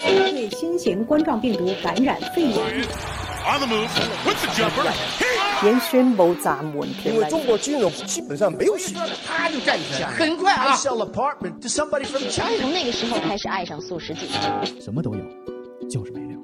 对新型冠状病毒感染肺炎，原宣布暂缓因为。中国金融基本上没有戏，啪就站起来，很快啊！Sell apartment to somebody from China。从那个时候开始爱上素食锦。什么都有，就是没料。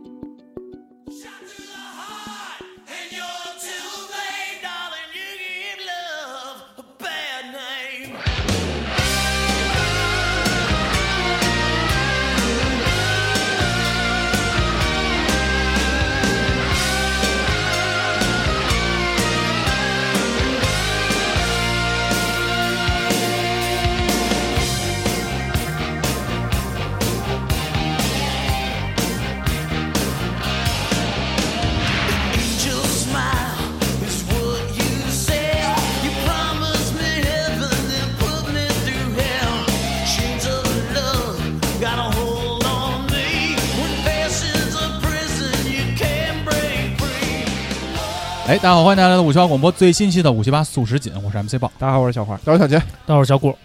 哎，大家好，欢迎大家来到五七八广播最新期的五七八素食锦，我是 MC 豹。大家好，我是小花。大伙小杰，我是小顾，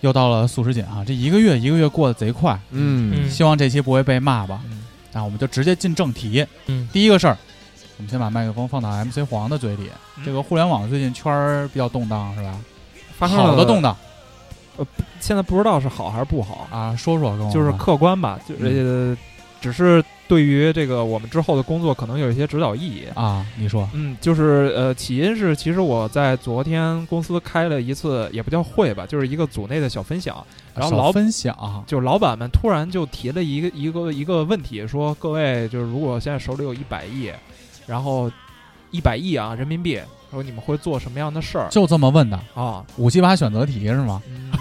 又到了素食锦啊，这一个月一个月过得贼快，嗯希望这期不会被骂吧？嗯那我们就直接进正题。嗯第一个事儿，我们先把麦克风放到 MC 黄的嘴里。嗯这个互联网最近圈儿比较动荡，是吧？发生好的动荡，呃现在不知道是好还是不好，啊，说说跟我就是客观吧，就是、呃只是对于这个我们之后的工作可能有一些指导意义。啊，你说嗯，就是呃，起因是其实我在昨天公司开了一次，也不叫会吧，就是一个组内的小分享，然后老分享就是老板们突然就提了一个一个一个问题，说各位就是如果现在手里有一百亿，然后一百亿啊人民币，说你们会做什么样的事儿就这么问的，啊？五七八选择题是吗？嗯，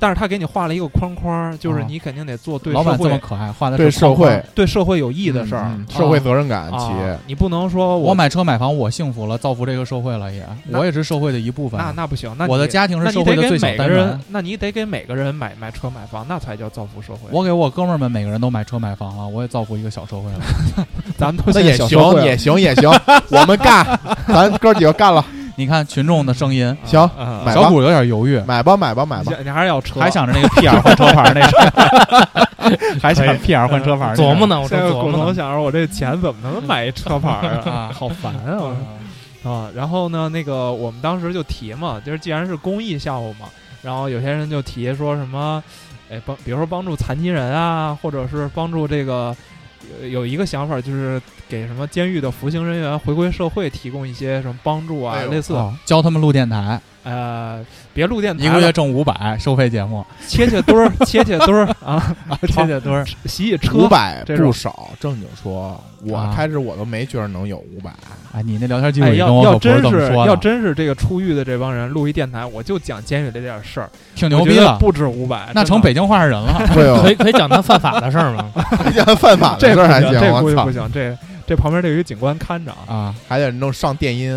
但是他给你画了一个框框，就是啊你肯定得做对老板社会这么可爱，画的对是框框社会。对社会有益的事儿。嗯，社会责任感，啊企业。你不能说我买车买房，我幸福了，造福这个社会了也，我也是社会的一部分。那那不行，那我的你家庭是社会的最小每个人单元。，那你得给每个人买买车买房，那才叫造福社会。我给我哥们儿们每个人都买车买房了，我也造福一个小社会了。咱们都那也行也行，也行，我们干，咱哥几个干了，你看群众的声音，行，啊买吧。小谷有点犹豫，买吧，买吧，买吧，你你还是要车，还想着那个 PR 换车牌那事，还想 PR 换车牌琢磨呢，我正琢磨呢。想着我这钱怎么能买一车牌儿啊？啊。好烦啊！我。啊，然后呢，那个我们当时就提嘛，就是既然是公益项目嘛，然后有些人就提说什么，哎，帮，比如说帮助残疾人啊，或者是帮助这个，有有一个想法就是给什么监狱的服刑人员回归社会提供一些什么帮助啊，哎类似哦教他们录电台，呃，别录电台一个月了，挣五百，收费节目，切切墩儿，切切墩儿啊，切切墩儿。洗洗车，五百不少，正经说，我啊。开始我都没觉得能有五百，哎，你那聊天记录哎，里跟要要我可不是真是这么说的，要真是这个出狱的这帮人录一电台，我就讲监狱里这点事儿，挺牛逼的，不止五百，那成北京话人了。可以可以讲他犯法的事儿吗？讲犯法的这事儿还行，这估计不，行，这这旁边这有一个警官看着啊。啊，还得弄上电音，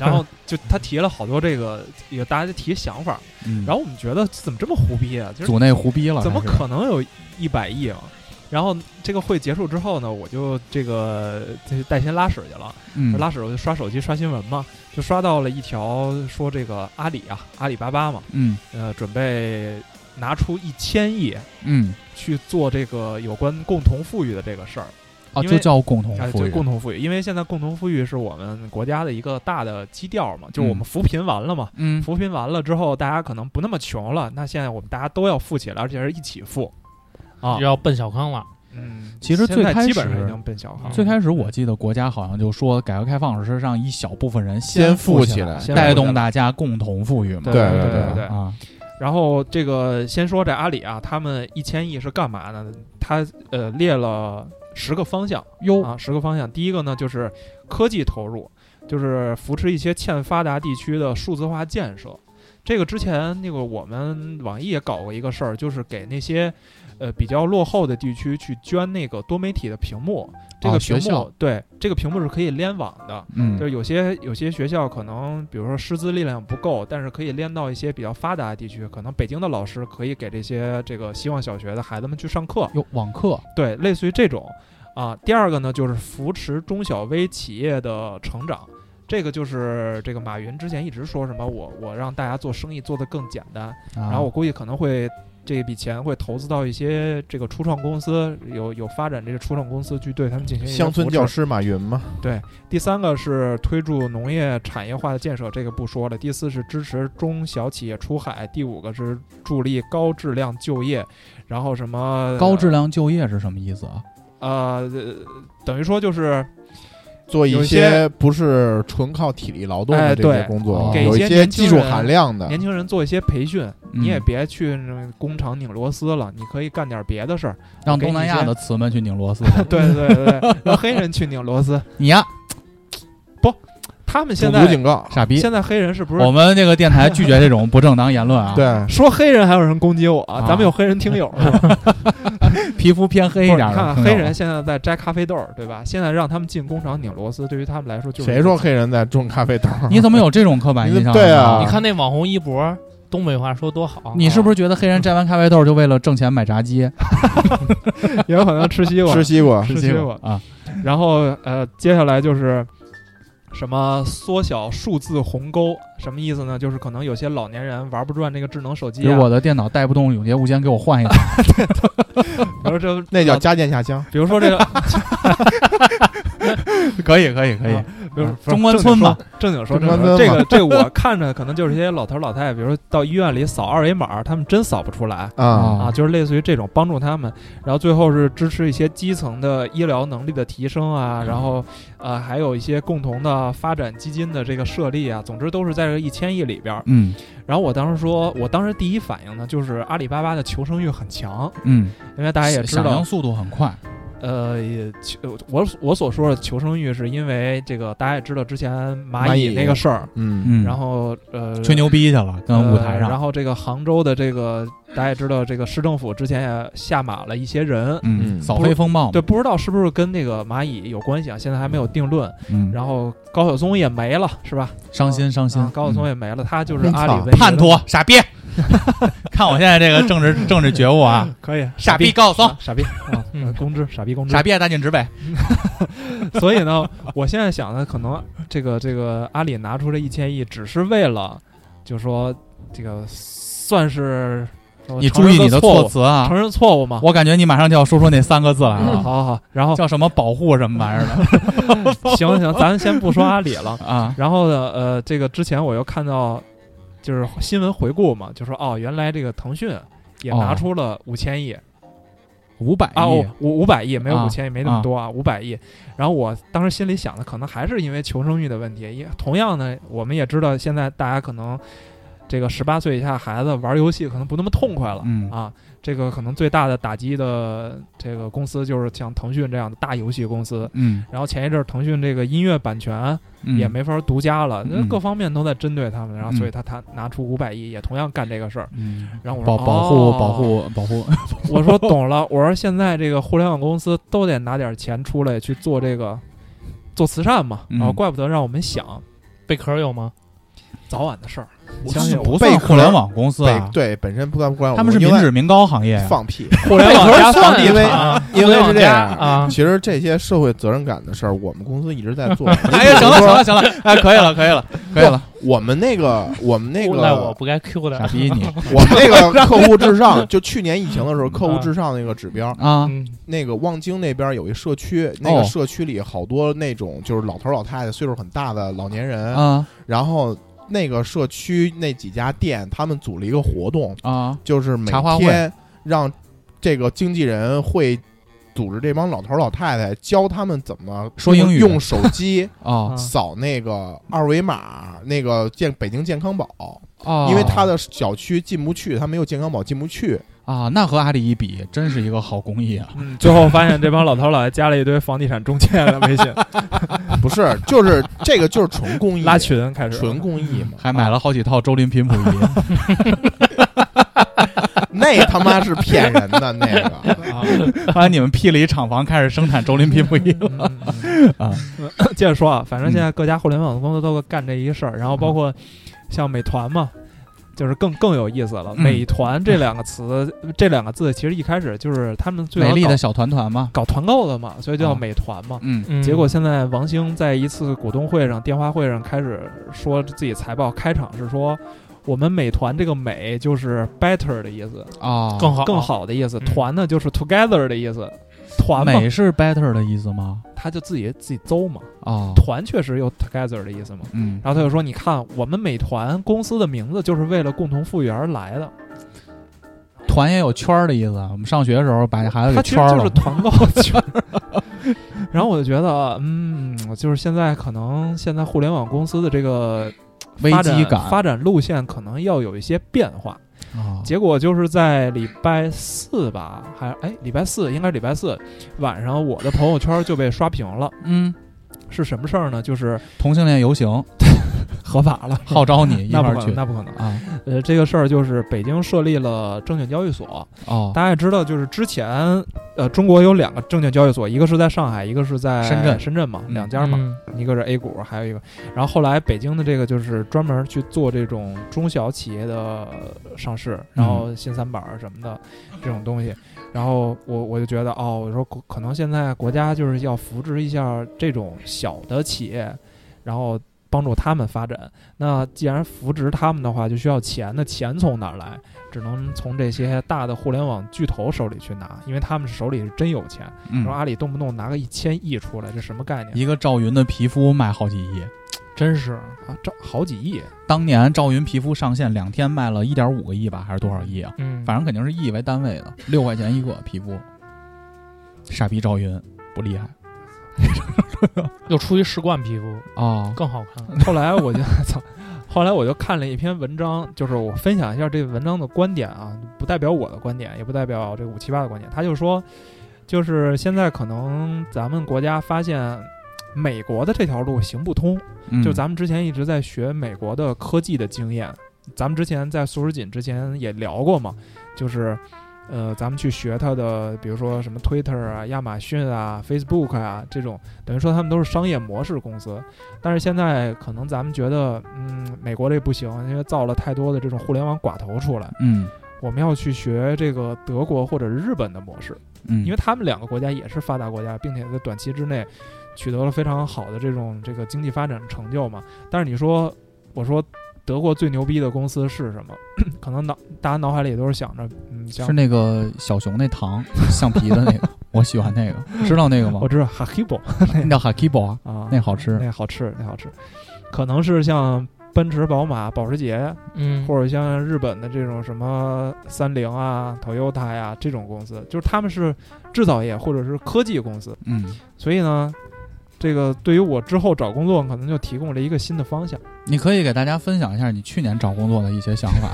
然后就他提了好多这个，也大家提想法，嗯，然后我们觉得怎么这么胡逼啊？就是组内胡逼了，怎么可能有一百亿啊？然后这个会结束之后呢，我就这个这带薪拉屎去了。嗯拉屎我就刷手机刷新闻嘛，就刷到了一条说这个阿里啊，阿里巴巴嘛，嗯呃，准备拿出一千亿嗯去做这个有关共同富裕的这个事儿。啊，就叫共同哎，富裕，就共同富裕，因为现在共同富裕是我们国家的一个大的基调嘛，就是我们嗯扶贫完了嘛，嗯扶贫完了之后，大家可能不那么穷了，那现在我们大家都要富起来，而且是一起富啊。要奔小康了，嗯，其实最开始基本上已经奔小康，最开始我记得国家好像就说，改革开放是让一小部分人先富起来起来带动大家共同富裕嘛。对对对对对。啊，然后这个先说这阿里啊，他们一千亿是干嘛呢？他呃列了十个方向哟啊，十个方向。第一个呢就是科技投入，就是扶持一些欠发达地区的数字化建设。这个之前那个我们网易也搞过一个事儿，就是给那些呃比较落后的地区去捐那个多媒体的屏幕。这啊个屏幕、对这个屏幕是可以联网的，嗯就是有些有些学校可能，比如说师资力量不够，但是可以连到一些比较发达的地区，可能北京的老师可以给这些这个希望小学的孩子们去上课，有网课对，类似于这种啊。第二个呢，就是扶持中小微企业的成长。这个就是这个马云之前一直说什么我我让大家做生意做得更简单，然然后我估计可能会这笔钱会投资到一些这个初创公司，有有发展这个初创公司去对他们进行乡村教师马云吗？对，第三个是推助农业产业化的建设，这个不说了。第四是支持中小企业出海。第五个是助力高质量就业，然后什么高质量就业是什么意思啊？呃，呃等于说就是做一些不是纯靠体力劳动哎的这些工作，给一有一些技术含量的。年轻人做一些培训，你也嗯别去那工厂拧螺丝了，你可以干点别的事儿。让东南亚的词们去拧螺丝。对对对对，让黑人去拧螺丝。你呀，他们现在警告，傻逼！现在黑人是不是我们这个电台拒绝这种不正当言论啊。，对，说黑人还有人攻击我？啊咱们有黑人听友是吧？皮肤偏黑一点看看黑人现在在摘咖啡豆儿，对吧？现在让他们进工厂拧螺丝，对于他们来说就是谁说黑人在种咖啡豆？你怎么有这种刻板 印象？对啊你看那网红一博，东北话说多好。你是不是觉得黑人摘完咖啡豆就为了挣钱买炸鸡、也有可能吃西瓜？吃西瓜，吃西瓜啊？然后呃，接下来就是什么缩小数字鸿沟，什么意思呢？就是可能有些老年人玩不转这个智能手机啊，比如我的电脑带不动永劫无间，给我换一个。比如这那叫家电下乡。比如说这个，可以，可以，可以啊。比如嗯中关村嘛，正经说这个这个我看着可能就是一些老头老太太，比如说到医院里扫二维码，他们真扫不出来。啊，啊，就是类似于这种帮助他们，然后最后是支持一些基层的医疗能力的提升啊，然后呃还有一些共同的发展基金的这个设立啊，总之都是在这一千亿里边。嗯然后我当时说，我当时第一反应呢就是阿里巴巴的求生欲很强，嗯，因为大家也知道响应，速度很快。呃，也求我我所说的求生欲是因为这个大家也知道之前蚂蚁那个事儿，嗯，嗯，然后呃吹牛逼去了，跟舞台上。呃然后这个杭州的这个大家也知道，这个市政府之前也下马了一些人，嗯，嗯扫黑风暴。对，不知道是不是跟那个蚂蚁有关系啊？现在还没有定论。嗯，然后高晓松也没了，是吧？伤心伤心啊。高晓松嗯也没了，他就是阿里唯一的叛徒，傻逼！看我现在这个政治 政治觉悟啊，可以，傻逼逼高晓松啊，傻逼啊，呃公知，傻逼公知，傻逼爱大禁止呗。所以呢，我现在想的可能这个这个阿里拿出这一千亿，只是为了，就是说这个算是你注意你的措，辞啊承！认错误嘛。我感觉你马上就要说出那三个字来好了，好好，然后叫什么保护什么玩意儿的行行，咱先不说阿里了。啊？然后呢，呃，这个之前我又看到，就是新闻回顾嘛，就说哦，原来这个腾讯也拿哦出了五千亿、五百啊，亿哦，五五百亿，没有啊五千亿，没那么多啊，五百亿。然后我当时心里想的，可能还是因为求生欲的问题。也同样呢，我们也知道，现在大家可能这个十八岁以下孩子玩游戏可能不那么痛快了，嗯啊，这个可能最大的打击的这个公司就是像腾讯这样的大游戏公司。嗯，然后前一阵儿腾讯这个音乐版权嗯。也没法独家了，那嗯。各方面都在针对他们，然后嗯。所以他他拿出五百亿，也同样干这个事儿。嗯，然后我说保保护哦保护保护，我说懂了，我说现在这个互联网公司都得拿点钱出来去做这个做慈善嘛，嗯。然后怪不得让我们想。贝壳有吗？早晚的事儿。我相信不算互联网公司北啊，对本身不算不管他们是民脂民膏行业。放屁，互联网 加房地因为产，因为是这样啊，其实这些社会责任感的事儿，我们公司一直在做。哎呀，行了行了行了，哎，可以了可以了可以了，我们那个我们那赖我个不该 Q 的傻。逼你 我们那个客户至上，就去年疫情的时候，客户至上那个指标，啊！嗯，那个望京那边有一社区，那哦个社区里好多那种就是老头老太太，岁数很大的老年人，啊然后那个社区那几家店，他们组了一个活动，啊。就是每天让这个经纪人会组织这帮老头老太太，教他们怎么说英语。用用手机 啊。扫那个二维码，那个健北京健康宝，啊！因为他的小区进不去，他没有健康宝进不去。啊，那和阿里一比，真是一个好公益啊！嗯最后发现这帮老头老爷加了一堆房地产中介的微信不是，就是这个就是纯公益，拉群开始纯公益嘛。还买了好几套周林频谱仪，那他妈是骗人的那个。啊。后来你们辟了一厂房，开始生产周林频谱仪了嗯嗯啊！接着说啊，反正现在各家互联网公司都干这一事儿，然后包括像美团嘛，就是更更有意思了。嗯。美团这两个词，这两个字其实一开始就是他们最早搞美丽的小团团嘛，搞团购的嘛，所以就叫啊美团嘛。嗯。嗯。结果现在王兴在一次股东会上、电话会上开始说自己财报开场是说，我们美团这个美就是 better 的意思，啊，更好更好的意思。嗯。团呢就是 together 的意思，团，美是 better 的意思吗？他就自己自己邹嘛。啊，团确实有 together 的意思嘛。嗯，然后他就说：“你看，我们美团公司的名字就是为了共同富裕而来的。团也有圈儿的意思。我们上学的时候把这孩子给圈儿了就是。团购圈儿。然后我就觉得，嗯，就是现在可能现在互联网公司的这个危机感发展路线可能要有一些变化。啊，结果就是在礼拜四吧，还哎礼拜四应该是礼拜四晚上，我的朋友圈就被刷屏了。嗯，是什么事儿呢？就是同性恋游行 合法了，号召你 一那不可能，块儿去那不可能。啊。呃，这个事儿就是北京设立了证券交易所。哦，大家也知道，就是之前呃，中国有两个证券交易所，一个是在上海，一个是在深圳深圳嘛，嗯两家嘛，嗯一个是 A 股，还有一个。然后后来北京的这个就是专门去做这种中小企业的上市，然后新三板儿什么的这种东西。然后我我就觉得哦，我说可可能现在国家就是要扶植一下这种小的企业，然后帮助他们发展。那既然扶植他们的话，就需要钱，那钱从哪儿来？只能从这些大的互联网巨头手里去拿，因为他们手里是真有钱。嗯说阿里动不动拿个一千亿出来，这什么概念？一个赵云的皮肤卖好几亿，真是啊，赵好几亿，当年赵云皮肤上线两天卖了一点五个亿吧，还是多少亿啊？嗯，反正肯定是亿为单位的，六块钱一个皮肤。傻逼赵云不厉害 又出一试冠皮肤，啊，更好看。后来我就操，后来我就看了一篇文章，就是我分享一下这个文章的观点啊，不代表我的观点，也不代表这个五七八的观点。他就说，就是现在可能咱们国家发现美国的这条路行不通，嗯就咱们之前一直在学美国的科技的经验，咱们之前在素食锦之前也聊过嘛，就是。呃，咱们去学它的，比如说什么 Twitter 啊、亚马逊啊、Facebook 啊这种，等于说他们都是商业模式公司。但是现在可能咱们觉得，嗯，美国这不行，因为造了太多的这种互联网寡头出来，嗯我们要去学这个德国或者日本的模式，嗯，因为他们两个国家也是发达国家，并且在短期之内取得了非常好的这种这个经济发展成就嘛。但是你说，我说德国最牛逼的公司是什么？可能脑大家脑海里都是想着，嗯，像是那个小熊那糖橡皮的那个，我喜欢那个，知道那个吗我？知道 Hakibo，那叫 Hakibo 啊，啊，那好吃。那好吃，那好吃，可能是像奔驰、宝马、保时捷，嗯，或者像日本的这种什么三菱啊、Toyota 呀、这种公司，就是他们是制造业或者是科技公司，嗯，所以呢，这个对于我之后找工作可能就提供了一个新的方向。你可以给大家分享一下你去年找工作的一些想法。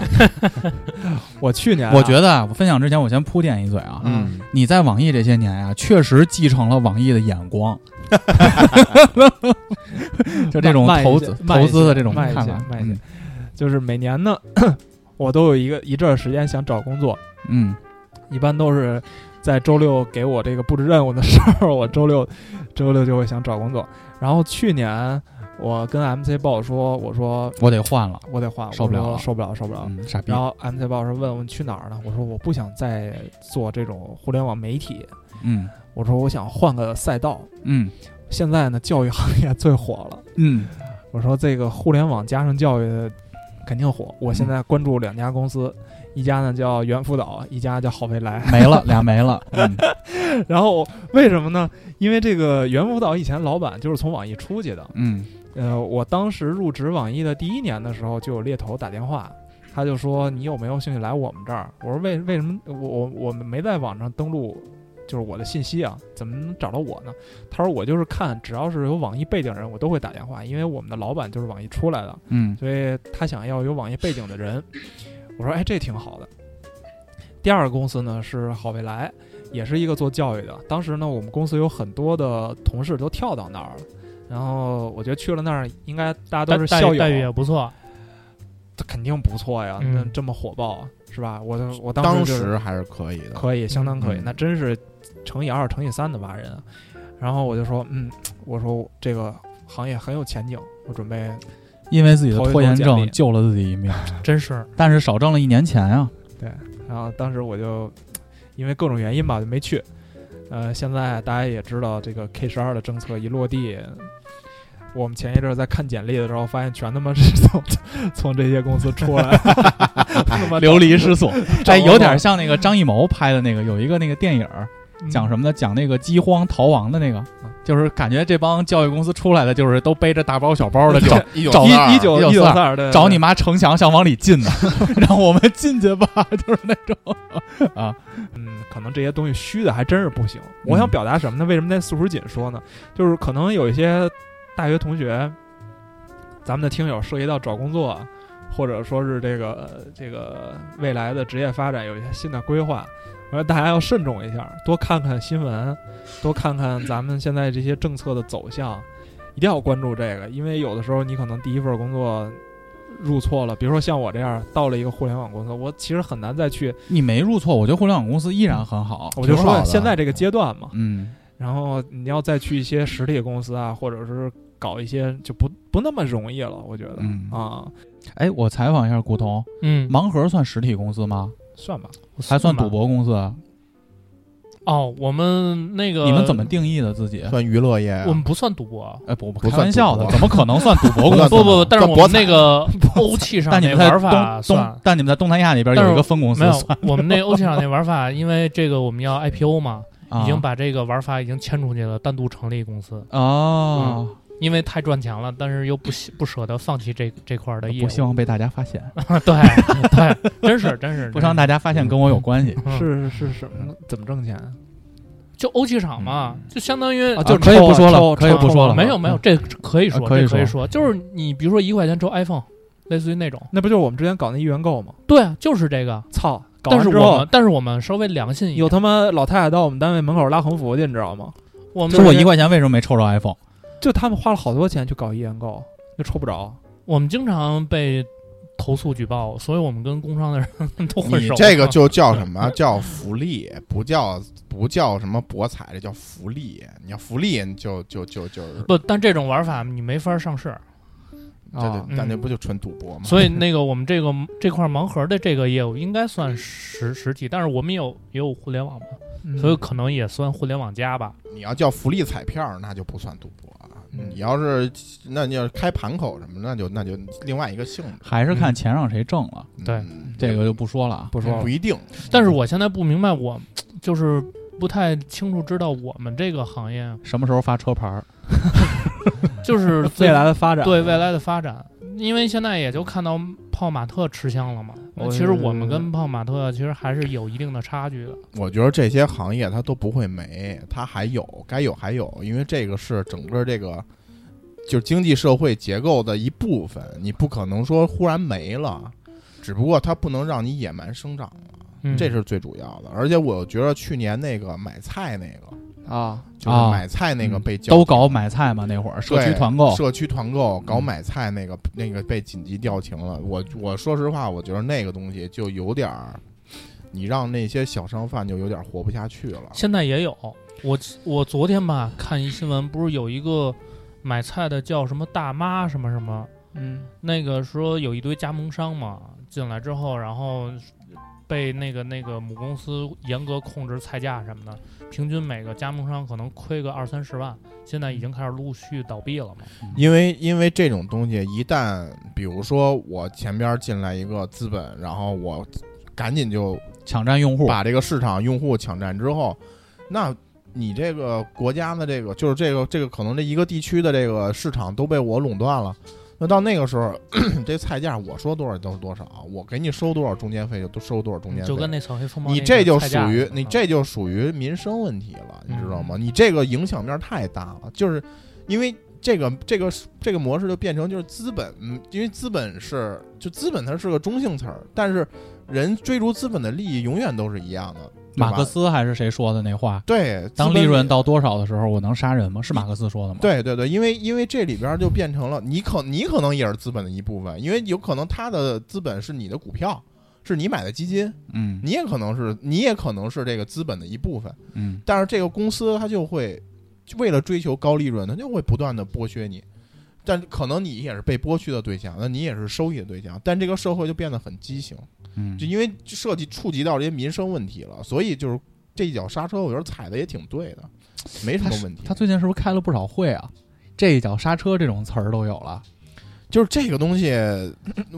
我去年、我觉得啊，我分享之前我先铺垫一嘴啊，嗯，你在网易这些年呀、确实继承了网易的眼光，就这种投资投资的这种看法，就是每年呢，我都有一个一阵儿时间想找工作，嗯一般都是在周六给我这个布置任务的时候，我周六周六就会想找工作。然后去年我跟 MC 报说，我说我得换了，我得换，受不了了受不了，受不了。嗯，傻逼然，后 MC 报说问问去哪儿呢？我说我不想再做这种互联网媒体，嗯我说我想换个赛道。嗯现在呢，教育行业最火了。嗯我说这个互联网加上教育肯定火。我现在关注两家公司，一家呢叫猿辅导，一家叫好未来。没了 俩没了，嗯然后为什么呢？因为这个猿辅导以前老板就是从网易出去的。嗯呃，我当时入职网易的第一年的时候，就有猎头打电话，他就说你有没有兴趣来我们这儿？我说为为什么我我我们没在网上登录，就是我的信息啊，怎么能找到我呢？他说我就是看只要是有网易背景人，我都会打电话，因为我们的老板就是网易出来的，嗯所以他想要有网易背景的人。我说哎，这挺好的。第二个公司呢是好未来，也是一个做教育的。当时呢，我们公司有很多的同事都跳到那儿了，然后我觉得去了那儿，应该大家都是校友，待待遇待遇也不错。这肯定不错呀，嗯那这么火爆是吧？我我当当时就是时还是可以的。可以，相当可以，嗯那真是乘以二、乘以三的挖人啊。然后我就说，嗯，我说这个行业很有前景，我准备因为自己的拖延症救了自己一命，真是，但是少挣了一年钱啊。对然后当时我就因为各种原因吧，就没去。呃，现在大家也知道，这个 K 十二的政策一落地，我们前一阵儿在看简历的时候，发现全他妈是从从这些公司出来，流离失所。哎，找工作有点像那个张艺谋拍的那个，有一个那个电影儿嗯讲什么呢？讲那个饥荒逃亡的那个，就是感觉这帮教育公司出来的，就是都背着大包小包的，就找一九一九一九四二找你妈城墙想往里进呢，让我们进去吧，就是那种啊，嗯，可能这些东西虚的还真是不行。我想表达什么呢？为什么在素食锦说呢？就是可能有一些大学同学，咱们的听友涉及到找工作，或者说是这个呃这个未来的职业发展有一些新的规划，我说大家要慎重一下，多看看新闻，多看看咱们现在这些政策的走向，一定要关注这个，因为有的时候你可能第一份工作。入错了，比如说像我这样到了一个互联网公司，我其实很难再去你没入错，我觉得互联网公司依然很好。我就说现在这个阶段嘛，嗯，然后你要再去一些实体公司啊，或者是搞一些就不不那么容易了，我觉得、嗯啊，哎，我采访一下古潼，嗯，盲盒算实体公司吗？算吧，还算赌博公司？啊？哦，我们那个你们怎么定义的自己？算娱乐业啊？我们不算赌博，哎，不不，开玩笑的，怎么可能算赌博公司？不不不不，但是我们那个欧气上那但你们在玩法东算。东，但你们在东南亚那边有一个分公司没有，我们那欧气上那玩法，因为这个我们要 IPO 嘛，啊。已经把这个玩法已经迁出去了，单独成立公司，哦，因为太赚钱了，但是又不不舍得放弃这这块儿的业务。不希望被大家发现，对对，真是 真是，不让大家发现跟我有关系。是是是什么？怎么挣钱？就欧气场嘛，就相当于啊，就啊可以不说了可以不说了没有没有，这可以说，啊可以可以说，就是你比如说一块钱抽 iPhone，类似于那种，那不就是我们之前搞那一元购吗？对啊，就是这个。操！搞但是我们但是我们稍微良心一点，有他妈老太太到我们单位门口拉横幅去，你知道吗？我们说我一块钱为什么没抽着 iPhone？就他们花了好多钱去搞一元购，就抽不着。我们经常被投诉举报，所以我们跟工商的人都混熟。你这个就叫什么？叫福利，不叫不叫什么博彩，这叫福利。你要福利，你就就就就是不，但这种玩法你没法上市，这就啊咱这不就纯赌博吗？所以那个我们这个这块盲盒的这个业务应该算实实体，但是我们有也有互联网嘛，嗯所以可能也算互联网加吧。你要叫福利彩票，那就不算赌博。嗯你要是那你要是开盘口什么，那就那就另外一个性质。还是看钱让谁挣了，对嗯这个就不说了啊。不说了不一定。但是我现在不明白，我就是不太清楚知道我们这个行业什么时候发车牌儿？就是 未来的发展，对未来的发展，因为现在也就看到泡玛特吃香了嘛。其实我们跟泡玛特其实还是有一定的差距的。我觉得这些行业它都不会没，它还有，该有还有，因为这个是整个这个就是经济社会结构的一部分，你不可能说忽然没了，只不过它不能让你野蛮生长了，嗯，这是最主要的。而且我觉得去年那个买菜那个，啊，就是啊买菜那个嗯被都搞买菜嘛，那会儿社区团购，社区团购搞嗯买菜那个那个被紧急调停了。我我说实话，我觉得那个东西就有点儿，你让那些小商贩就有点活不下去了。现在也有。我我昨天吧看一新闻，不是有一个买菜的叫什么大妈什么什么，嗯，那个说有一堆加盟商嘛进来之后，然后被那个那个母公司严格控制菜价什么的，平均每个加盟商可能亏个二三十万，现在已经开始陆续倒闭了嘛。因为因为这种东西，一旦比如说我前边进来一个资本，然后我赶紧就抢占用户，把这个市场用户抢占之后，那你这个国家的这个就是这个这个可能这一个地区的这个市场都被我垄断了。那到那个时候，这菜价我说多少都是多少，我给你收多少中间费就都收多少中间费。就跟那扫黑风暴那个你这就属于你这就属于民生问题了，你知道吗？嗯你这个影响面太大了，就是因为这个这个这个模式就变成就是资本，嗯因为资本是就资本它是个中性词儿，但是人追逐资本的利益永远都是一样的。马克思还是谁说的那话？对，当利润到多少的时候，我能杀人吗？是马克思说的吗？，对对对，因为因为这里边就变成了你可你可能也是资本的一部分，因为有可能他的资本是你的股票，是你买的基金，嗯你也可能是你也可能是这个资本的一部分。嗯，但是这个公司它就会为了追求高利润，它就会不断的剥削你。但可能你也是被剥削的对象，那你也是收益的对象。但这个社会就变得很畸形，嗯就因为涉及触及到这些民生问题了，所以就是这一脚刹车，我觉得踩的也挺对的，没什么问题。他最近是不是开了不少会啊？这一脚刹车这种词儿都有了。就是这个东西，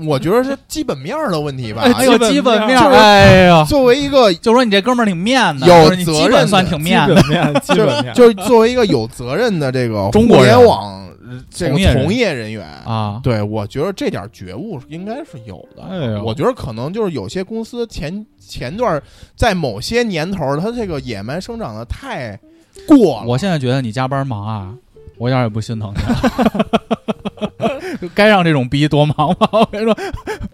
我觉得是基本面儿的问题吧。哎呦，基本面儿，就是哎呀，作为一个就说你这哥们儿挺面的，有责任算挺面的。本面，基就本面，就是作为一个有责任的这个互中国联网呃这个从业人员啊对我觉得这点觉悟应该是有的。哎我觉得可能就是有些公司前前段儿在某些年头儿，它这个野蛮生长的太过了。我现在觉得你加班忙啊，我一点也不心疼你。该让这种逼多忙吧！我跟你说，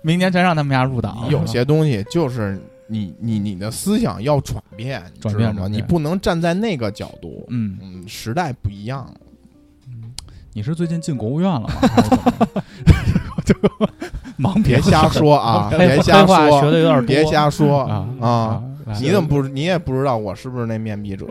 明年全让他们家入党。有些东西就是你你你的思想要转变，你转知道吗？变转变你不能站在那个角度。嗯，嗯，时代不一样了。你是最近进国务院了吗？还是怎么着 就忙别瞎说啊！黑别瞎黑话说，学的有点多，别瞎说啊你怎么不？你也不知道我是不是那面壁者？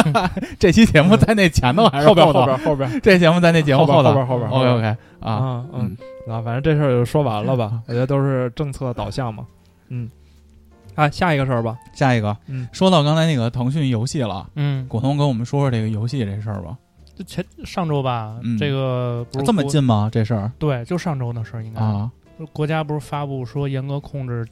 这期节目在那前头还是后边头后边后边这节目在那节目后边头后边后边 OK OK 啊，啊嗯啊，反正这事儿就说完了吧，我觉得都是政策导向嘛。嗯，啊，下一个事儿吧。下一个，嗯说到刚才那个腾讯游戏了，嗯，果彤跟我们说说这个游戏这事儿吧。就前上周吧，嗯这个不是这么国？近吗？这事儿对，就上周的事儿，应该。啊？国家不是发布说严格控制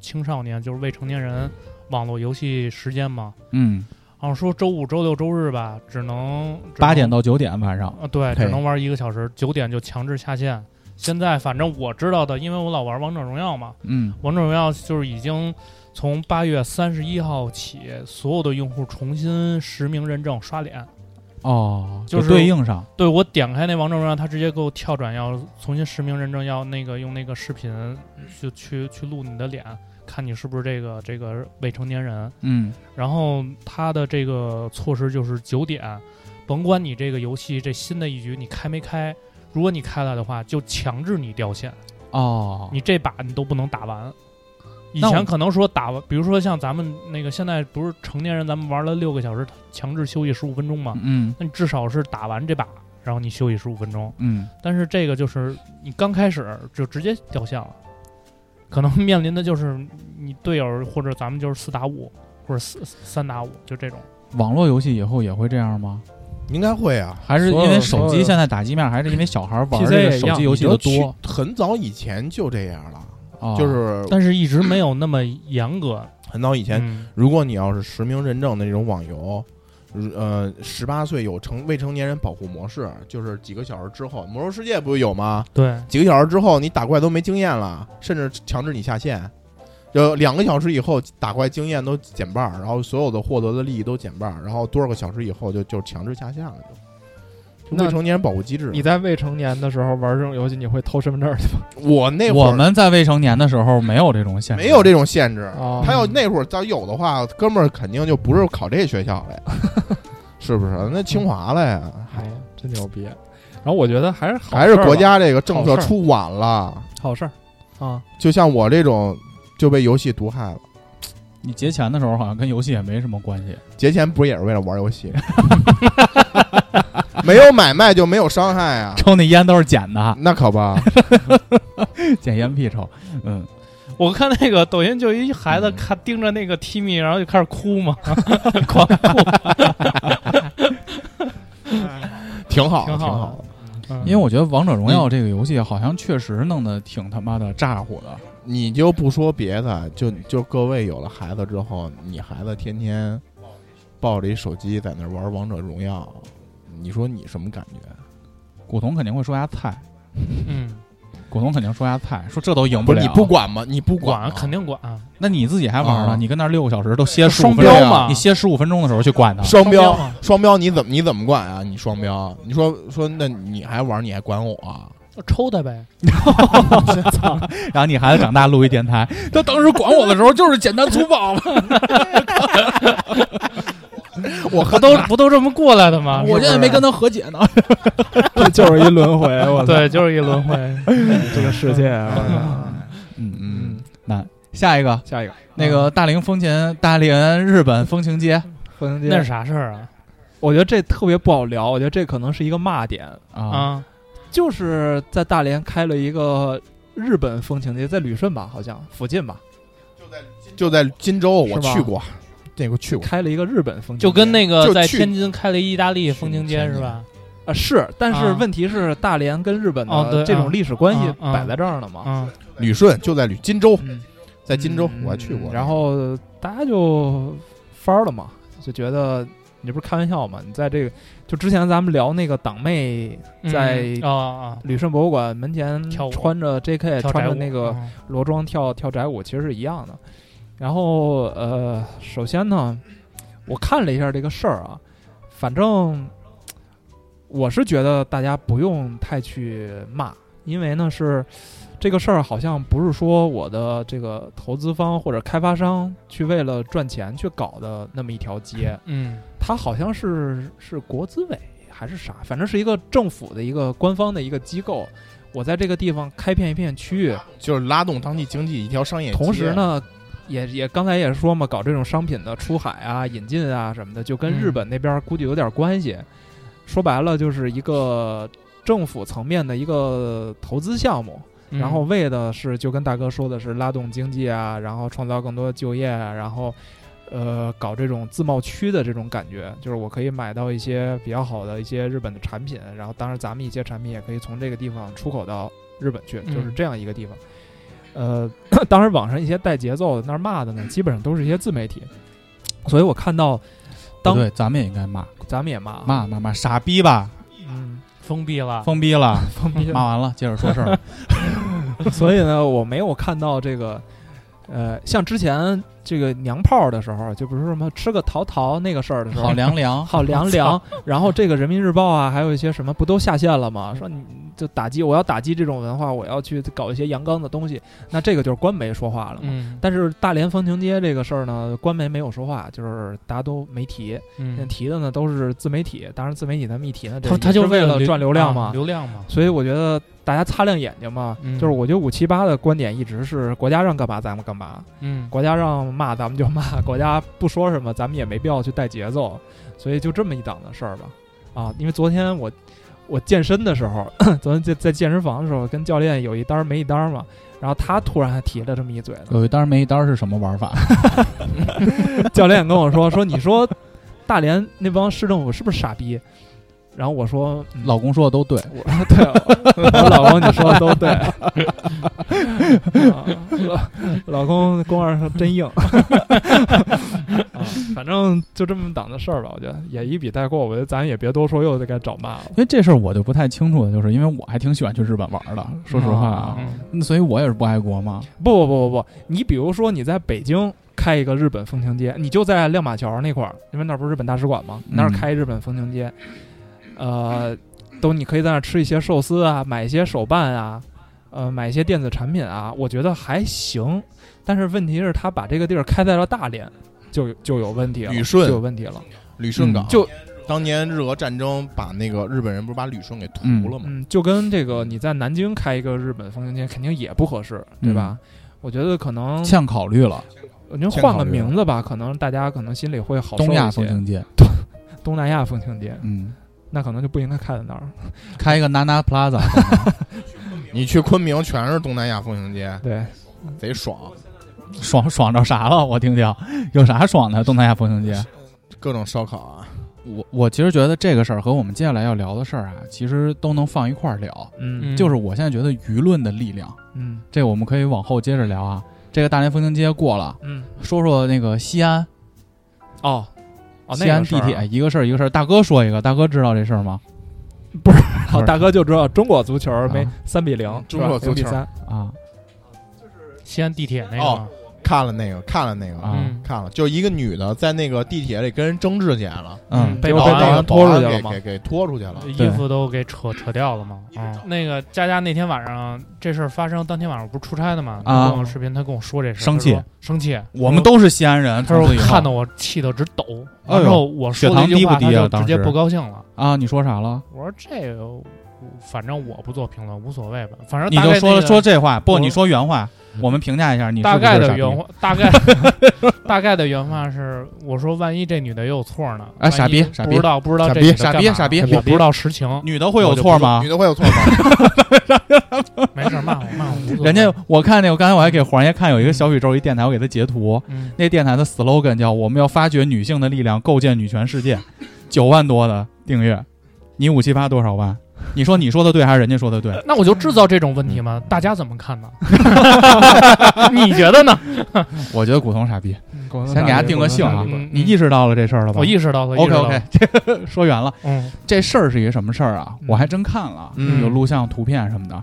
青少年，就是未成年人网络游戏时间吗？嗯，好像说周五、周六、周日吧，只能八点到到九点晚上。啊，对，只能玩一个小时，九点就强制下线。现在反正我知道的，因为我老玩王者荣耀嘛，嗯，王者荣耀就是已经从八月三十一号起，所有的用户重新实名认证刷脸。哦，就是对应上。对我点开那王者荣耀，它直接给我跳转，要重新实名认证，要那个用那个视频就去去录你的脸，看你是不是这个这个未成年人。嗯然后它的这个措施就是九点，甭管你这个游戏这新的一局你开没开，如果你开了的话，就强制你掉线，哦，你这把你都不能打完。以前可能说打完，比如说像咱们那个现在不是成年人，咱们玩了六个小时，强制休息十五分钟嘛，嗯那你至少是打完这把，然后你休息十五分钟。嗯但是这个就是你刚开始就直接掉线了，可能面临的就是你队友或者咱们就是四打五或者四三打五，就这种。网络游戏以后也会这样吗？应该会啊，还是因为手机现在打击面，还是因为小孩玩手机游戏的多？很早以前就这样了，哦就是但是一直没有那么严格。很早以前，嗯如果你要是实名认证的那种网游，呃，十八岁有成未成年人保护模式，就是几个小时之后，魔兽世界不是有吗？对，几个小时之后你打怪都没经验了，甚至强制你下线。就两个小时以后打怪经验都减半，然后所有的获得的利益都减半，然后多少个小时以后就就强制下线了就。未成年人保护机制，你在未成年的时候玩这种游戏，你会偷身份证去吗？我那会儿我们在未成年的时候没有这种限制，没有这种限制。哦他要那会儿要有的话，哥们儿肯定就不是考这学校了呀，是不是？那清华了呀，哎呀，真牛逼！然后我觉得还是好还是国家这个政策出晚了。好事儿啊。就像我这种就被游戏毒害了。你节前的时候好像跟游戏也没什么关系。节前不是也是为了玩游戏？没有买卖就没有伤害啊！抽那烟都是捡的，那可不，捡烟屁抽。嗯，我看那个抖音就一孩子看盯着那个 Timmy，然后就开始哭嘛，狂哭。挺好，挺好挺好。嗯因为我觉得王者荣耀这个游戏好像确实弄得挺他妈的咋呼的。你就不说别的，就就各位有了孩子之后，你孩子天天抱着一手机在那玩王者荣耀，你说你什么感觉？古潼肯定会说下菜，嗯，古潼肯定说下菜，说这都赢了。不了你不管吗？你不管吗肯定管，那你自己还玩呢？啊你跟那儿六个小时都歇十五双分钟标嘛你歇十五分钟的时候去管他，双标双标嘛，双标你怎么你怎么管啊？你双标，你说说那你还玩你还管我啊？抽他呗。然后你孩子长大录一电台，他当时管我的时候就是简单粗暴嘛。我不都 不都这么过来的吗？我现在没跟他和解呢。这就是一轮回，我对，就是一轮回。这个世界，我操嗯，嗯，那下一个下一个那个大龄风情，大连日本风情街风情街，那是啥事儿啊？我觉得这特别不好聊，我觉得这可能是一个骂点，啊，啊，就是在大连开了一个日本风情街，在旅顺吧，好像附近吧，就在荆州，是吧我去过，这个去过。开了一个日本风情街，就跟那个就在天津开了意大利风情街是吧？啊，啊是，但是啊问题是大连跟日本的这种历史关系摆在这儿了嘛。嗯旅顺就在旅金州，嗯，在金州嗯我还去过。然后大家就翻了嘛，就觉得你不是开玩笑嘛？你在这个就之前咱们聊那个党妹在嗯啊啊旅顺博物馆门前穿着 J.K. 穿着那个嗯裸装跳跳宅舞，其实是一样的。然后呃，首先呢，我看了一下这个事儿啊，反正我是觉得大家不用太去骂，因为呢是这个事儿好像不是说我的这个投资方或者开发商去为了赚钱去搞的那么一条街，嗯它好像是是国资委还是啥，反正是一个政府的一个官方的一个机构。我在这个地方开片一片区域，就是拉动当地经济一条商业街。同时，呢，也也刚才也说嘛，搞这种商品的出海啊、引进啊什么的，就跟日本那边估计有点关系。说白了，就是一个政府层面的一个投资项目，嗯然后为的是就跟大哥说的是拉动经济啊，然后创造更多的就业啊，然后呃搞这种自贸区的这种感觉，就是我可以买到一些比较好的一些日本的产品，然后当然咱们一些产品也可以从这个地方出口到日本去，嗯就是这样一个地方。呃，当然网上一些带节奏的那儿骂的呢，基本上都是一些自媒体，所以我看到当对，咱们也应该骂。咱们也骂，骂骂骂，傻逼吧，嗯，封闭了，封闭了，封闭骂完了，接着说事儿。所以呢，我没有看到这个，呃，像之前这个娘炮的时候，就比如说什么吃个桃桃那个事儿的时候，好凉凉，好凉凉，然后这个人民日报啊，还有一些什么不都下线了吗？说你就打击，我要打击这种文化，我要去搞一些阳刚的东西，那这个就是官媒说话了嘛。嗯。但是大连风情街这个事儿呢，官媒没有说话，就是大家都没提，嗯，提的呢都是自媒体，当然自媒体他们一提呢，这他他就为了赚流量嘛。啊，流量嘛，所以我觉得大家擦亮眼睛嘛，嗯。就是我觉得五七八的观点一直是国家让干嘛咱们干嘛，嗯。国家让骂咱们就骂，国家不说什么咱们也没必要去带节奏，所以就这么一档子事儿吧。啊，因为昨天我我健身的时候，昨天在在健身房的时候跟教练有一单儿没一单儿嘛，然后他突然还提了这么一嘴，有一单没一单是什么玩法？教练跟我说说你说大连那帮市政府是不是傻逼？然后我说、嗯。老公说的都对，我说 对，我老公你说的都对，啊老老公公二说真硬，啊，反正就这么档子事儿吧，我觉得也一笔带过，我觉得咱也别多说，又得该找骂了。因为这事儿我就不太清楚了，就是因为我还挺喜欢去日本玩的，说实话啊，所以我也是不爱国嘛。不不不不不，你比如说你在北京开一个日本风情街，你就在亮马桥那块儿，因为那儿不是日本大使馆吗？那儿嗯。开日本风情街，呃，都你可以在那儿吃一些寿司啊，买一些手办啊，呃，买一些电子产品啊，我觉得还行。但是问题是，他把这个地儿开在了大连，就就有问题了，旅顺。就有问题了。旅顺港。嗯就当年日俄战争把那个日本人不是把旅顺给屠了吗？嗯，就跟这个你在南京开一个日本风情街，肯定也不合适，对吧？我觉得可能，欠考虑了，我觉得换个名字吧，可能大家可能心里会好受东亚一些风情街，东南亚风情街，嗯，那可能就不应该开在那儿。开一个 Nana Plaza，你去昆明全是东南亚风情街，对，贼爽，爽爽着啥了？我听听，有啥爽的？东南亚风情街，各种烧烤啊。我我其实觉得这个事儿和我们接下来要聊的事儿啊，其实都能放一块儿聊。嗯嗯就是我现在觉得舆论的力量，嗯这个我们可以往后接着聊啊。这个大连风情街过了，嗯，说说那个西安，哦哦，西安地铁、那个啊一个事儿一个事儿。大哥说一个，大哥知道这事儿吗？不是，大哥就知道中国足球没啊。三比零，中国足球是吧？0比三。啊，西安地铁那个看了那个，看了那个，啊嗯看了，就一个女的在那个地铁里跟人争执起来了，嗯，被被保安拖出去了吗给给给拖出去了。衣服都给扯扯掉了嘛。啊，那个佳佳那天晚上这事儿发生当天晚上我不是出差的嘛，啊他跟我视频，他跟我说这事儿，生气他说生气。我们都是西安人，他说从此以后看得我气得直抖，哎呦然后我说了一句话，血糖低不低啊他就直接当时不高兴了。啊，你说啥了？我说这个，反正我不做评论，无所谓吧。反正你就说说这话，不，我你说原话，我们评价一下，你大概的原话，大概大概的原话是，我说万一这女的也有错呢？哎傻逼傻逼不知道不知道傻逼傻逼傻逼我不知道实情，女的会有错吗女？的会有错吗？没事儿骂我骂我。人家我看那个，刚才我还给黄爷看有一个小宇宙一电台，我给他截图，嗯那电台的 slogan 叫“我们要发掘女性的力量，构建女权世界”，九万多的订阅，你五七八多少万？你说你说的对还是人家说的对？那我就制造这种问题吗？大家怎么看呢？你觉得呢？我觉得古潼傻逼，先先给他定个性啊你意识到了这事儿了吧？我意识到了。OK OK，这说远了。嗯这事儿是一个什么事儿啊？嗯我还真看了，嗯有录像、图片什么的。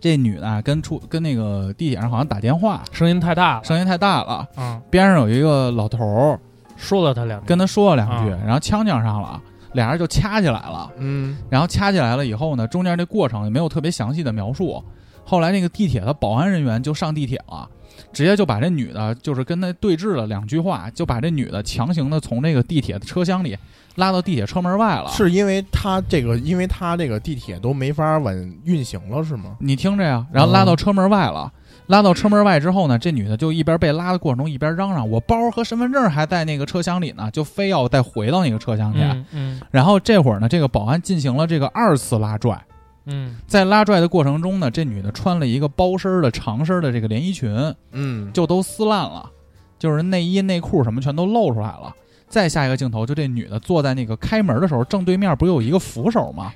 这女的啊跟出跟那个地铁上好像打电话，声音太大了。声音太大了，嗯，边上有一个老头儿说了他两句。跟他说了两句，啊然后呛呛上了，俩人就掐起来了。嗯然后掐起来了以后呢，中间这过程也没有特别详细的描述。后来那个地铁的保安人员就上地铁了，直接就把这女的，就是跟他对峙了两句话，就把这女的强行的从这个地铁的车厢里拉到地铁车门外了。是因为他这个，因为他这个地铁都没法稳运行了，是吗？你听着呀，然后拉到车门外了。拉到车门外之后呢，这女的就一边被拉的过程中一边嚷嚷：“我包和身份证还在那个车厢里呢，就非要再回到那个车厢去。嗯嗯然后这会儿呢，这个保安进行了这个二次拉拽，嗯在拉拽的过程中呢，这女的穿了一个包身儿的长身儿的这个连衣裙，嗯，就都撕烂了，就是内衣内裤什么全都露出来了。再下一个镜头，就这女的坐在那个开门的时候，正对面不是有一个扶手吗？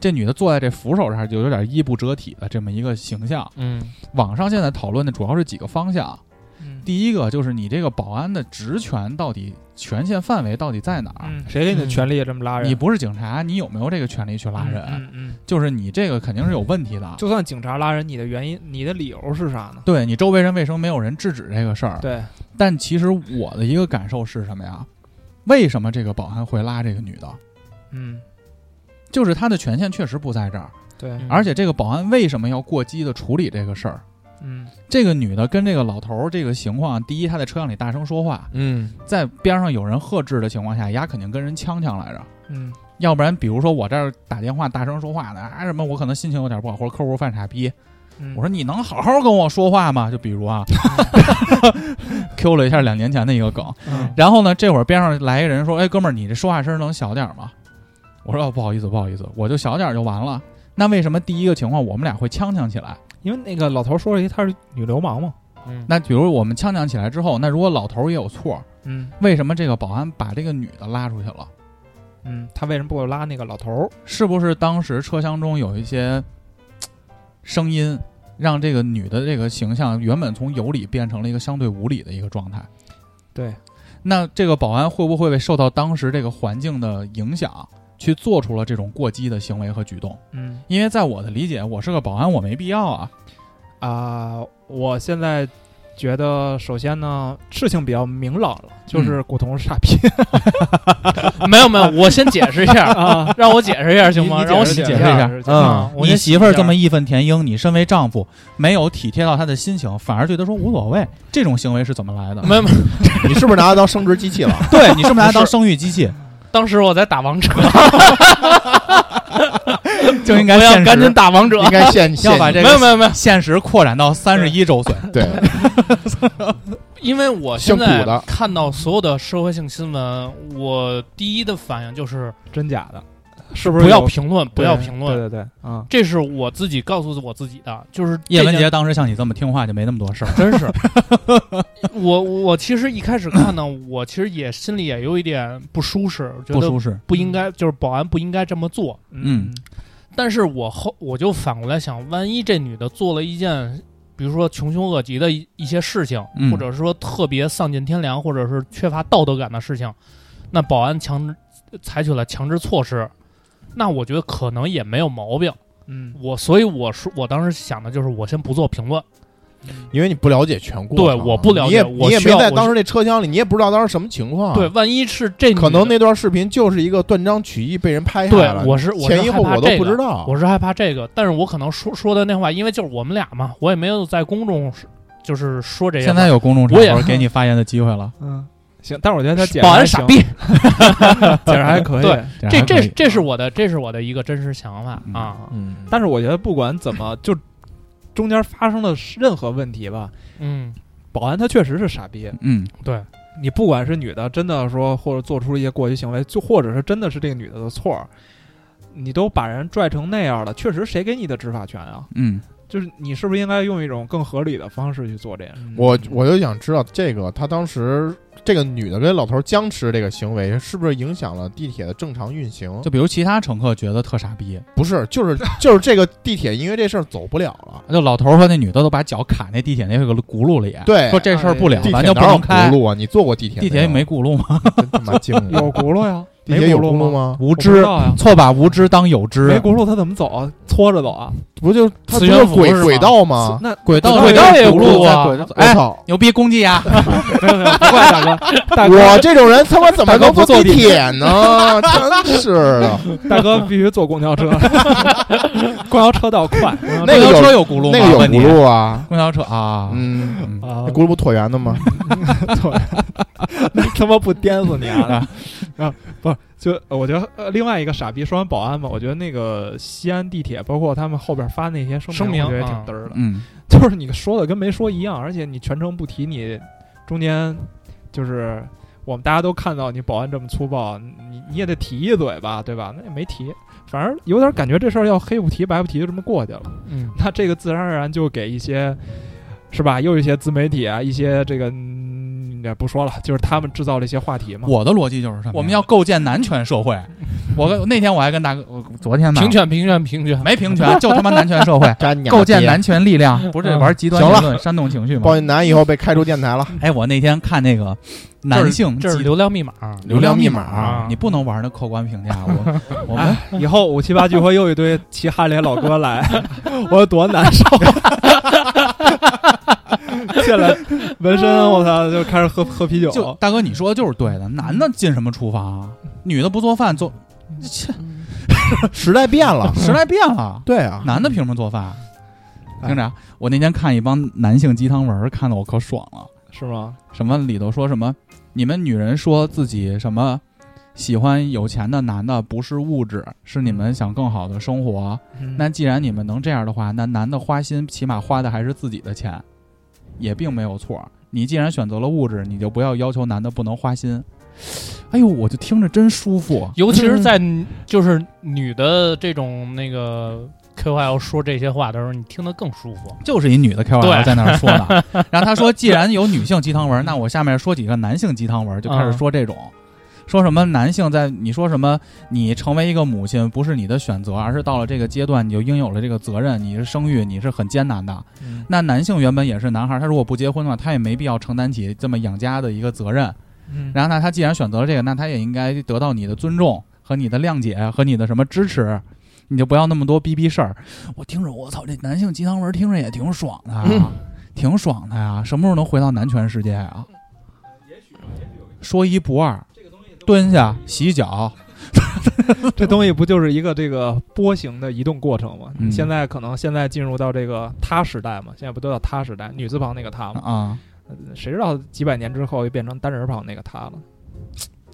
这女的坐在这扶手上，就有点衣不遮体的这么一个形象。嗯网上现在讨论的主要是几个方向，嗯第一个就是你这个保安的职权到底权限范围到底在哪儿？嗯，谁给你的权利这么拉人？你不是警察，你有没有这个权利去拉人？嗯嗯，就是你这个肯定是有问题的。就算警察拉人，你的原因、你的理由是啥呢？对你周围人为什么没有人制止这个事儿？对，但其实我的一个感受是什么呀？为什么这个保安会拉这个女的？嗯就是他的权限确实不在这儿，对，嗯而且这个保安为什么要过激的处理这个事儿？嗯这个女的跟这个老头儿这个情况，第一，她在车厢里大声说话，嗯在边上有人呵斥的情况下，丫肯定跟人呛呛来着。嗯要不然，比如说我这儿打电话大声说话呢，啊什么，我可能心情有点不好，或者客户犯傻逼，嗯，我说你能好好跟我说话吗？就比如啊，Q 了一下两年前的一个梗，嗯然后呢，这会儿边上来一个人说：“哎，哥们儿，你这说话声能小点儿吗？”我说：“哦，不好意思，不好意思，我就小点儿就完了。”那为什么第一个情况我们俩会呛呛起来？因为那个老头说了一，她是女流氓嘛。嗯，那比如我们呛呛起来之后，那如果老头儿也有错，嗯为什么这个保安把这个女的拉出去了？嗯，他为什么不拉那个老头儿？是不是当时车厢中有一些声音，让这个女的这个形象原本从有理变成了一个相对无理的一个状态？对，那这个保安会不会受到当时这个环境的影响，去做出了这种过激的行为和举动？嗯因为在我的理解，我是个保安，我没必要啊。啊、我现在觉得，首先呢，事情比较明朗了，就是古潼是傻逼 没有没有，我先解释一下，啊，让我解释一下行吗？让我解释一下。嗯，你媳妇儿这么义愤填膺，你身为丈夫没有体贴到她的心情，反而对她说无所谓，这种行为是怎么来的，没有没有，你是不是拿它当生殖机器了？对你是不是拿她当生育机器？当时我在打王者，就应该我要现赶紧打王者。应该现 要把这个没有没有没有，现实扩展到三十一周岁。对，因为我现在姓古的。看到所有的社会性新闻，我第一的反应就是真假的，是不是不要评论，不要评论。对对对，啊，这是我自己告诉我自己的，就是叶文这件洁当时像你这么听话，就没那么多事儿。真是，我我其实一开始看呢，我其实也心里也有一点不舒适，觉得不舒适，不应该，就是保安不应该这么做。嗯但是我后我就反过来想，万一这女的做了一件，比如说穷凶恶极的一一些事情，嗯或者是说特别丧尽天良，或者是缺乏道德感的事情，那保安强制采取了强制措施，那我觉得可能也没有毛病。嗯我所以我说，我当时想的就是，我先不做评论。因为你不了解全过程，对我不了解你也没在当时那车厢里，你也不知道当时什么情况。对，，万一是这可能那段视频就是一个断章取义被人拍下来了，，我是我是前因后果都害怕这个不知道。我是害怕这个，但是我可能说说的那话，因为就是我们俩嘛，我也没有在公众就是说这些。现在有公众场合给你 发言的机会了。嗯，行，但是我觉得他保安傻逼，解释 还可以。对这这这是我的这是我的一个真实想法嗯啊，嗯，但是我觉得不管怎么，就中间发生的任何问题吧，嗯，保安他确实是傻逼。嗯，对，你不管是女的真的说，或者做出一些过激行为，就或者是真的是这个女的的错，你都把人拽成那样了，确实谁给你的执法权啊？嗯，就是你是不是应该用一种更合理的方式去做这件事？我我就想知道这个他当时这个女的跟老头僵持这个行为是不是影响了地铁的正常运行？就比如其他乘客觉得特傻逼，不是，就是 就是这个地铁因为这事儿走不了了。就老头儿和那女的都把脚卡那地铁那个轱辘里，对说这事儿不了，咱就不能开轱。辘啊？你坐过地铁？地铁没轱辘吗？真他妈精！有轱辘呀，地铁有没轱辘吗？无知错把无知当有知没。轱辘他怎么走啊？搓着走啊？不就它不磁悬是浮是轨轨道吗？那轨道轨道也有轱辘啊哎，我操！牛逼攻击呀！没有没有，不怪大哥，大哥我这种人他妈怎么能坐地不坐地铁呢？真是的，大哥必须坐公交车，公交车倒快。那个车有有轱辘吗？那个有轱辘啊。公交车啊，嗯，轱辘不椭圆的吗？那他妈不颠死你啊！啊，不就我觉得呃，另外一个傻逼说完保安嘛，我觉得那个西安地铁，包括他们后边发那些声声明我觉得也挺啊嘚儿的，嗯，就是你说的跟没说一样，而且你全程不提，你中间就是我们大家都看到你保安这么粗暴，你你也得提一嘴吧，对吧？那也没提，反正有点感觉这事儿要黑不提白不提就这么过去了。嗯，那这个自然而然就给一些，是吧？又一些自媒体啊，一些这个，嗯，也不说了，就是他们制造了一些话题嘛。我的逻辑就是什么？我们要构建男权社会。我跟那天我还跟大哥，我昨天吧平权平权平权，没平权，就他妈男权社会，构建男权力量，不是嗯玩极端言论、煽动情绪吗报？男以后被开除电台了。哎，我那天看那个男性这是流量密码，流量密码啊你不能玩那客观评价。我我们以后五七八聚会又一堆骑哈雷老哥来，我有多难受。进来纹身，我操，就开始喝喝啤酒。就大哥，你说的就是对的。男的进什么厨房啊？女的不做饭做，切，时代变了，时代变了。对啊，男的凭什么做饭？听着啊，我那天看一帮男性鸡汤文儿，看得我可爽了。是吗？什么里头说什么？你们女人说自己什么喜欢有钱的男的，不是物质，是你们想更好的生活。嗯那既然你们能这样的话，那男的花心起码花的还是自己的钱，也并没有错。你既然选择了物质，你就不要要求男的不能花心。哎呦，我就听着真舒服。尤其是在就是女的这种那个 KOL 说这些话的时候，你听得更舒服。就是一女的 KOL 在那儿说的，然后他说，既然有女性鸡汤文，那我下面说几个男性鸡汤文，就开始说这种，说什么男性在你说什么，你成为一个母亲不是你的选择，而是到了这个阶段你就应有了这个责任，你是生育，你是很艰难的。嗯那男性原本也是男孩，他如果不结婚的话，他也没必要承担起这么养家的一个责任。嗯然后呢，他既然选择了这个，那他也应该得到你的尊重和你的谅解和你的什么支持，你就不要那么多逼逼事儿。我听着，我操，这男性鸡汤文听着也挺爽的、啊，挺爽的呀、什么时候能回到男权世界啊？说一不二，蹲下洗脚，这东西不就是一个这个波形的移动过程吗？嗯现在可能现在进入到这个他时代嘛，现在不都叫他时代，女字旁那个他嘛？啊，谁知道几百年之后又变成单人旁那个他了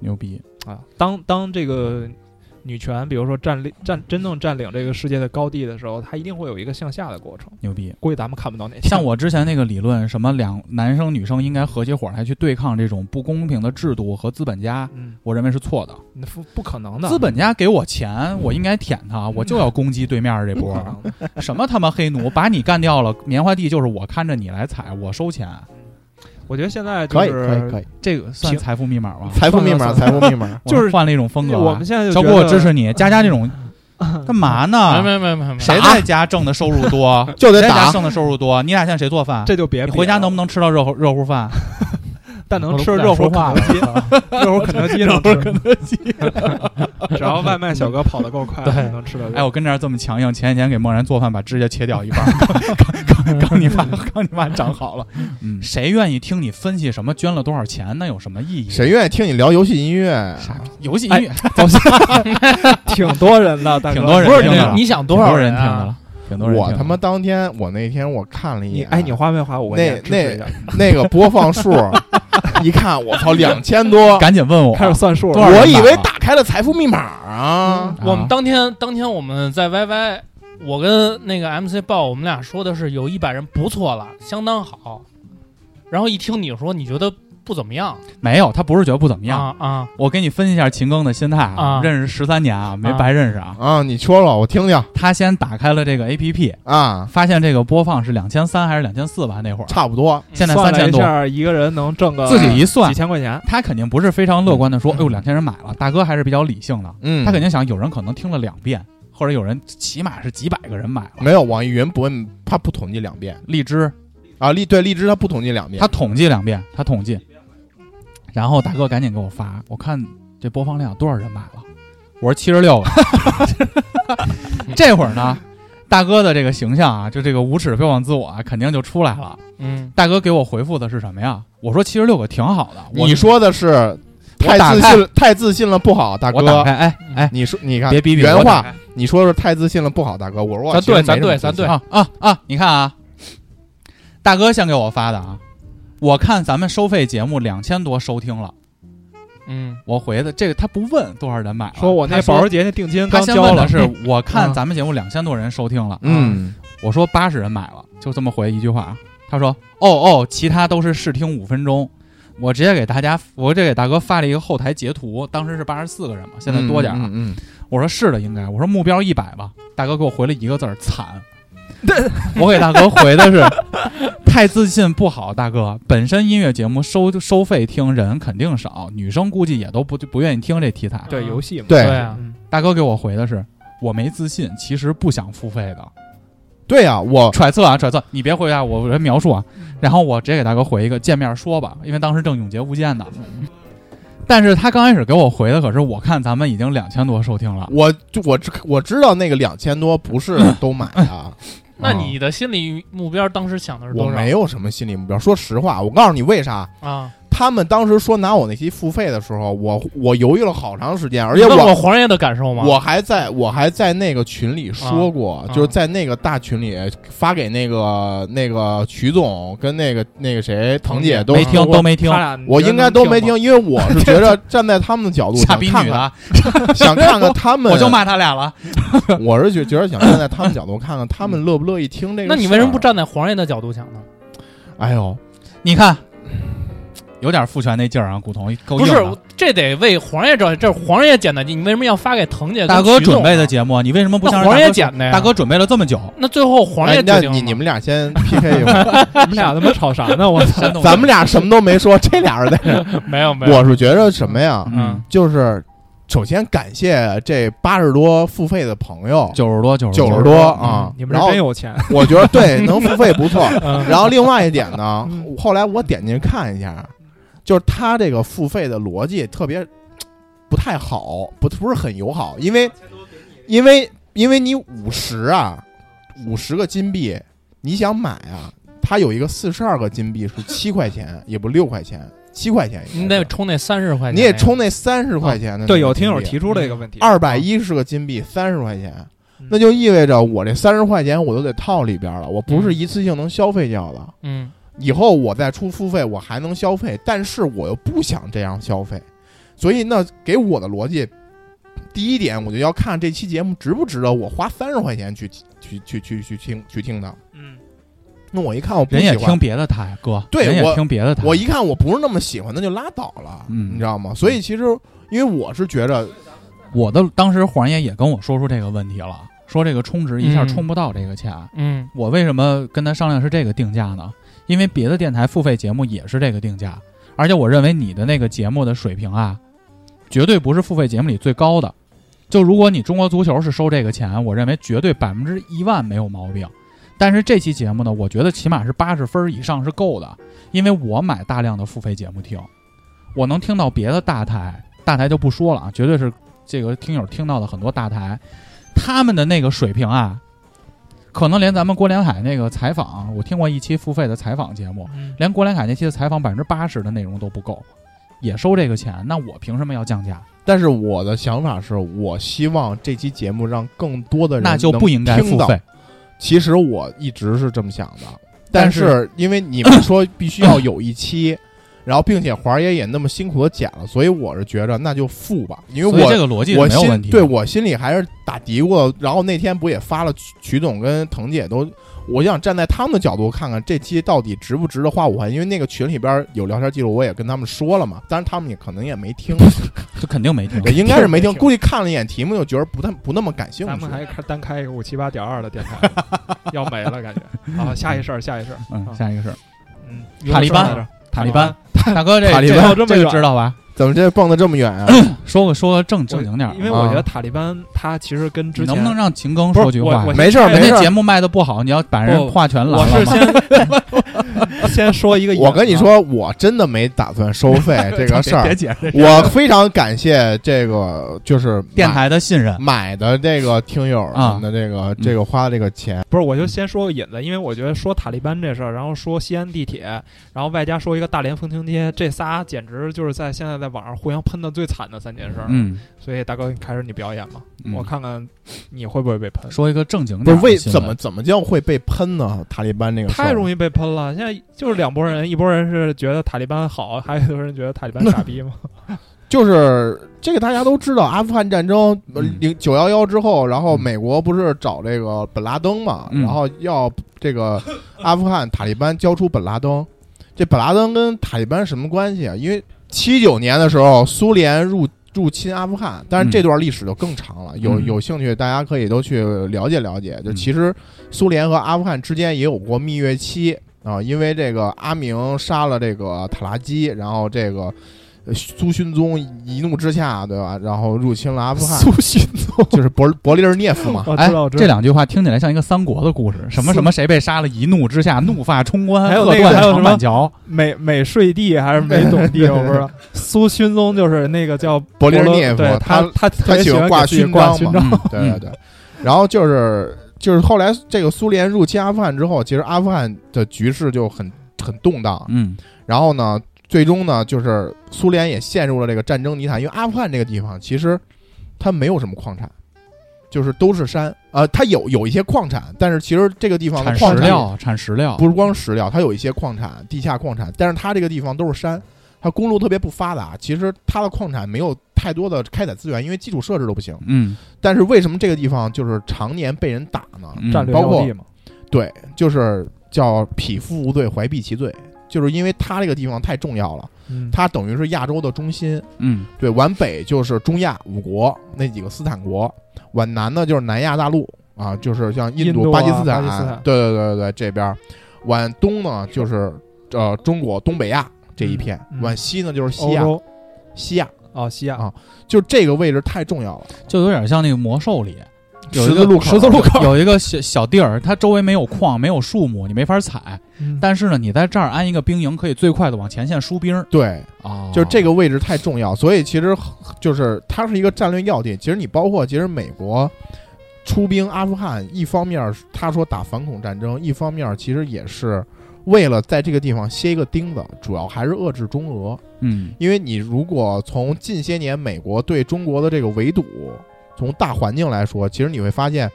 牛逼！啊？当当这个女权，比如说占领占真正占领这个世界的高地的时候，它一定会有一个向下的过程。牛逼！估计咱们看不到那天。像我之前那个理论，什么两男生女生应该合起伙来去对抗这种不公平的制度和资本家，嗯，我认为是错的。那不不可能的，资本家给我钱，我应该舔他，我就要攻击对面这波。什么他妈黑奴，把你干掉了，棉花地就是我看着你来采，我收钱，我觉得现在就可以是可以可以，这个算财富密码吗？财富密码，财富密码，就是换了一种风格啊。我们现在就小郭，我支持你。佳佳这种 干嘛呢？没没没没，谁在家挣的收入多？就得打。谁在家挣的收入多？你俩现在谁做饭？这就别你回家能不能吃到热乎热乎饭？但能吃热乎肯德基，热乎肯德基能吃，肯德基。只要外卖小哥跑得够快，对能吃到。哎，我跟这儿这么强硬，前几天给梦然做饭，把指甲切掉一半儿，刚刚刚你妈刚你妈长好了。嗯，谁愿意听你分析什么捐了多少钱？那有什么意义？谁愿意听你聊游戏音乐？游戏音乐挺多人的，大哥挺多人不是听的你你想多挺多人少人啊听的了，挺多人听的了。我他妈当天我那天我看了一眼，你哎，你花没花？我给你支持一下那个播放数，一看我操两千多，赶紧问我，开始算数了。我以为打开了财富密码啊。我们当天当天我们在 YY，我跟那个 MC 豹，我们俩说的是有一百人不错了，相当好。然后一听你说，你觉得不怎么样没有，他不是觉得不怎么样。啊啊，我给你分析一下秦庚的心态啊认识十三年啊，没啊白认识啊。啊，你说说，我听听他先打开了这个 A P P，啊，发现这个播放是两千三还是两千四吧？那会儿差不多。现在算了一三千多，下一个人能挣个自己一算几，千块钱，他肯定不是非常乐观的说，嗯哎呦，两千人买了。大哥还是比较理性的，嗯，他肯定想有人可能听了两遍，或者有人起码是几百个人买了。没有网易云不会，他不统计两遍荔枝啊。荔对荔枝他不统计两遍他，统计两遍，他统计，然后大哥赶紧给我发，我看这播放量多少人买了，我说七十六个。这会儿呢，大哥的这个形象啊，就这个无耻标榜自我啊，肯定就出来了。嗯，大哥给我回复的是什么呀？我说七十六个挺好的，我你说的是太自信，太自信了不好，大哥。我打开，哎哎，你说，你看，别逼逼原话，你说是太自信了不好，大哥。我说我咱对咱对咱对啊啊啊！你看啊，大哥先给我发的啊，我看咱们收费节目两千多收听了，嗯我回的这个他不问多少人买了，说我那保时捷那定金刚交了，的是，我看嗯咱们节目两千多人收听了，嗯，我说八十人买了，就这么回一句话。他说：“哦哦，其他都是试听五分钟。”我直接给大家，我这给大哥发了一个后台截图，当时是八十四个人嘛，现在多点儿了。嗯嗯，我说是的，应该。我说目标一百吧。大哥给我回了一个字儿：惨。我给大哥回的是太自信不好，大哥。本身音乐节目收收费听人肯定少，女生估计也都不不愿意听这题材。对游戏嘛，对对啊，嗯大哥给我回的是我没自信，其实不想付费的。对呀，我揣测啊，揣测，你别回答我，我这描述啊。然后我直接给大哥回一个见面说吧，因为当时正永劫无间呢。但是他刚开始给我回的可是，我看咱们已经两千多收听了。我就我知我知道那个两千多不是都买的。那你的心理目标当时想的是我多少？没有什么心理目标，说实话，我告诉你为啥。啊，他们当时说拿我那期付费的时候，我我犹豫了好长时间，而且我黄爷的感受吗？我还在我还在那个群里说过，啊就是在那个大群里发给那个那个曲总跟那个那个谁腾姐都没听都没听我应该都没听听，因为我是觉得 站在他们的角度傻想看逼女的看，，想看看他们，我就骂他俩了。我是觉觉得想站在他们角度看看他们乐不乐意听这个。那你为什么不？站在黄爷的角度想呢？哎呦，你看，有点父权那劲儿啊，古潼够不是的。，这得为黄爷这是黄爷剪的，你为什么要发给腾姐？跟大哥准备的啊节目，你为什么不向那黄爷人大哥剪的呀？大哥准备了这么久，那最后黄爷哎，那决定了。你你们俩先 PK 一会儿，你们俩他妈吵啥呢？我操！咱们俩什么都没说，这俩人在。没有没有，我是觉得什么呀？嗯，就是首先感谢这八十多付费的朋友，九十多，九十九十多啊。嗯，你们然后真有钱，我觉得对能付费不错。嗯。然后另外一点呢嗯，后来我点进去看一下，就是他这个付费的逻辑特别 不太好，不不是很友好，因为因为因为你五十啊，五十个金币，你想买啊，它有一个四十二个金币是七块钱，也不六块钱，七块钱你，得充那三十块钱，你也充那三十块钱的。对，有听友提出这个问题，二百一十个金币，三十块钱。嗯，那就意味着我这三十块钱我都得套里边了，我不是一次性能消费掉的。嗯以后我再出付费，我还能消费，但是我又不想这样消费，所以那给我的逻辑，第一点我就要看这期节目值不值得我花三十块钱去去去去去听去听的。嗯，那我一看我不人也听别的台，哥，对我听别的台。我一看我不是那么喜欢，那就拉倒了，嗯你知道吗？所以其实因为我是觉着，我的当时黄爷也跟我说出这个问题了，说这个充值一下嗯充不到这个钱。嗯我为什么跟他商量是这个定价呢？因为别的电台付费节目也是这个定价，而且我认为你的那个节目的水平啊，绝对不是付费节目里最高的。就如果你中国足球是收这个钱，我认为绝对百分之一万没有毛病。但是这期节目呢，我觉得起码是八十分以上是够的，因为我买大量的付费节目听，我能听到别的大台，大台就不说了啊，绝对是这个听友听到的很多大台，他们的那个水平啊，可能连咱们郭连海那个采访，我听过一期付费的采访节目，嗯连郭连海那期的采访百分之八十的内容都不够，也收这个钱，那我凭什么要降价？但是我的想法是我希望这期节目让更多的人那就不应该付费。其实我一直是这么想的，但是因为你们说必须要有一期，然后并且华爷也那么辛苦的剪了，所以我是觉着那就付吧，因为我这个逻辑我心没有问题的。对我心里还是打嘀咕。然后那天不也发了曲曲总跟腾姐都，我想站在他们的角度看看这期到底值不值得花五块，因为那个群里边有聊天记录，我也跟他们说了嘛，当然他们也可能也没听，这肯定没听。对应该是没听，估计看了一眼题目就觉得不太不那么感兴趣 咱们。还开单开一个五七八点二的电台，要没了感觉。好，下一事儿，下一事儿，嗯，啊下一个事儿嗯，塔利班塔利班，大哥这塔利班。这这个知道吧？怎么这蹦的这么远啊？说个说个正正经点儿，啊因为我觉得塔利班他其实跟之前能不能让秦庚说句话？没事儿没事儿人家节目卖的不好，你要把人话全拦我是了。先先说一个我跟你说，我真的没打算收费 这个事儿别。解释，我非常感谢这个，就是电台的信任。买的这个听友啊的这个这个花这个钱，不是，我就先说个引子，因为我觉得说塔利班这事儿，然后说西安地铁，然后外加说一个大连风情街，这仨简直就是在现在在网上互相喷的最惨的三件事儿。，嗯，所以大哥，开始你表演吧，嗯我看看你会不会被喷。说一个正经不点儿的新闻是为怎么怎么叫会被喷呢？塔利班那个事儿太容易被喷了，现在就是两拨人，一拨人是觉得塔利班好，还有一拨人觉得塔利班傻逼嘛。就是这个大家都知道，阿富汗战争嗯零九幺幺之后，然后嗯美国不是找这个本拉登嘛，嗯然后要这个阿富汗塔利班交出本拉登。这本拉登跟塔利班什么关系啊？因为七九年的时候，苏联入入侵阿富汗，但是这段历史就更长了。有嗯有兴趣，大家可以都去了解了解。就嗯其实苏联和阿富汗之间也有过蜜月期啊，因为这个阿明杀了这个塔拉基，然后这个。呃苏勋宗一怒之下，对吧？然后入侵了阿富汗，苏勋宗，就是伯伯利尔涅夫嘛。哎这两句话听起来像一个三国的故事，什么什么谁被杀了，一怒之下怒发冲冠，还有那个还有什么板桥。美美睡地还是美董地，我不知道。苏勋宗就是那个叫伯利尔涅夫他他他喜欢挂勋章嘛对对对，然后就是就是后来这个苏联入侵阿富汗之后，其实阿富汗的局势就很很动荡。嗯然后呢，最终呢，就是苏联也陷入了这个战争泥潭，因为阿富汗这个地方其实它没有什么矿产，就是都是山。呃，它有有一些矿产，但是其实这个地方的产矿产石料，产石料，不是光石料，它有一些矿产，地下矿产，但是它这个地方都是山，它公路特别不发达，其实它的矿产没有太多的开采资源，因为基础设施都不行。嗯，但是为什么这个地方就是常年被人打呢？嗯战略包地嘛。对，就是叫匹夫无罪，怀璧其罪，就是因为它这个地方太重要了，嗯，它等于是亚洲的中心。嗯。对，往北就是中亚五国那几个斯坦国，往南呢就是南亚大陆啊，就是像印度、印度啊巴基斯坦，巴基斯坦。对对对对对，这边。儿往东呢就是呃中国东北亚这一片，嗯嗯。往西呢就是西亚，洲。西亚。哦，西亚。啊就这个位置太重要了。就有点像那个魔兽里。有一个十字路口，十字路口有一个小小地儿，它周围没有矿，没有树木，你没法采。嗯但是呢，你在这儿安一个兵营，可以最快的往前线输兵。对，啊，就是这个位置太重要，所以其实就是它是一个战略要地。其实你包括其实美国出兵阿富汗，一方面是他说打反恐战争，一方面其实也是为了在这个地方歇一个钉子，主要还是遏制中俄。嗯因为你如果从近些年美国对中国的这个围堵，从大环境来说，其实你会发现。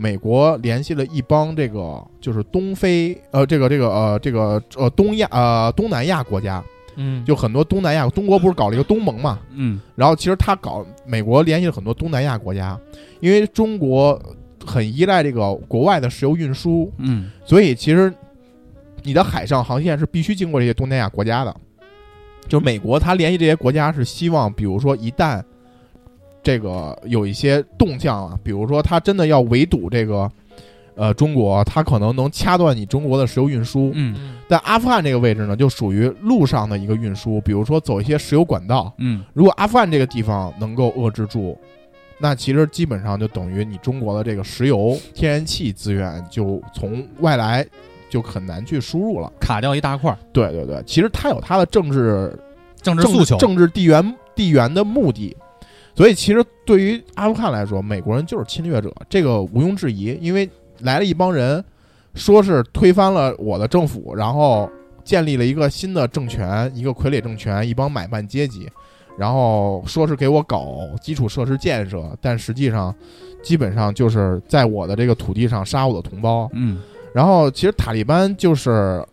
美国联系了一帮这个就是东非呃这个这个呃这个呃东亚呃东南亚国家，嗯，就很多东南亚，中国不是搞了一个东盟嘛？嗯然后其实他搞美国联系了很多东南亚国家，因为中国很依赖这个国外的石油运输，嗯所以其实你的海上航线是必须经过这些东南亚国家的。就美国，他联系这些国家是希望，比如说一旦这个有一些动向啊，比如说他真的要围堵这个呃中国，他可能能掐断你中国的石油运输。嗯但阿富汗这个位置呢，就属于路上的一个运输，比如说走一些石油管道。嗯如果阿富汗这个地方能够遏制住，那其实基本上就等于你中国的这个石油、天然气资源就从外来就很难去输入了。卡掉一大块儿对对对，其实他有他的政治政政治诉求。政治地缘地缘的目的。所以其实对于阿富汗来说，美国人就是侵略者，这个毋庸置疑。因为来了一帮人，说是推翻了我的政府，然后建立了一个新的政权，一个傀儡政权，一帮买办阶级，然后说是给我搞基础设施建设，但实际上基本上就是在我的这个土地上杀我的同胞。嗯然后其实塔利班就是，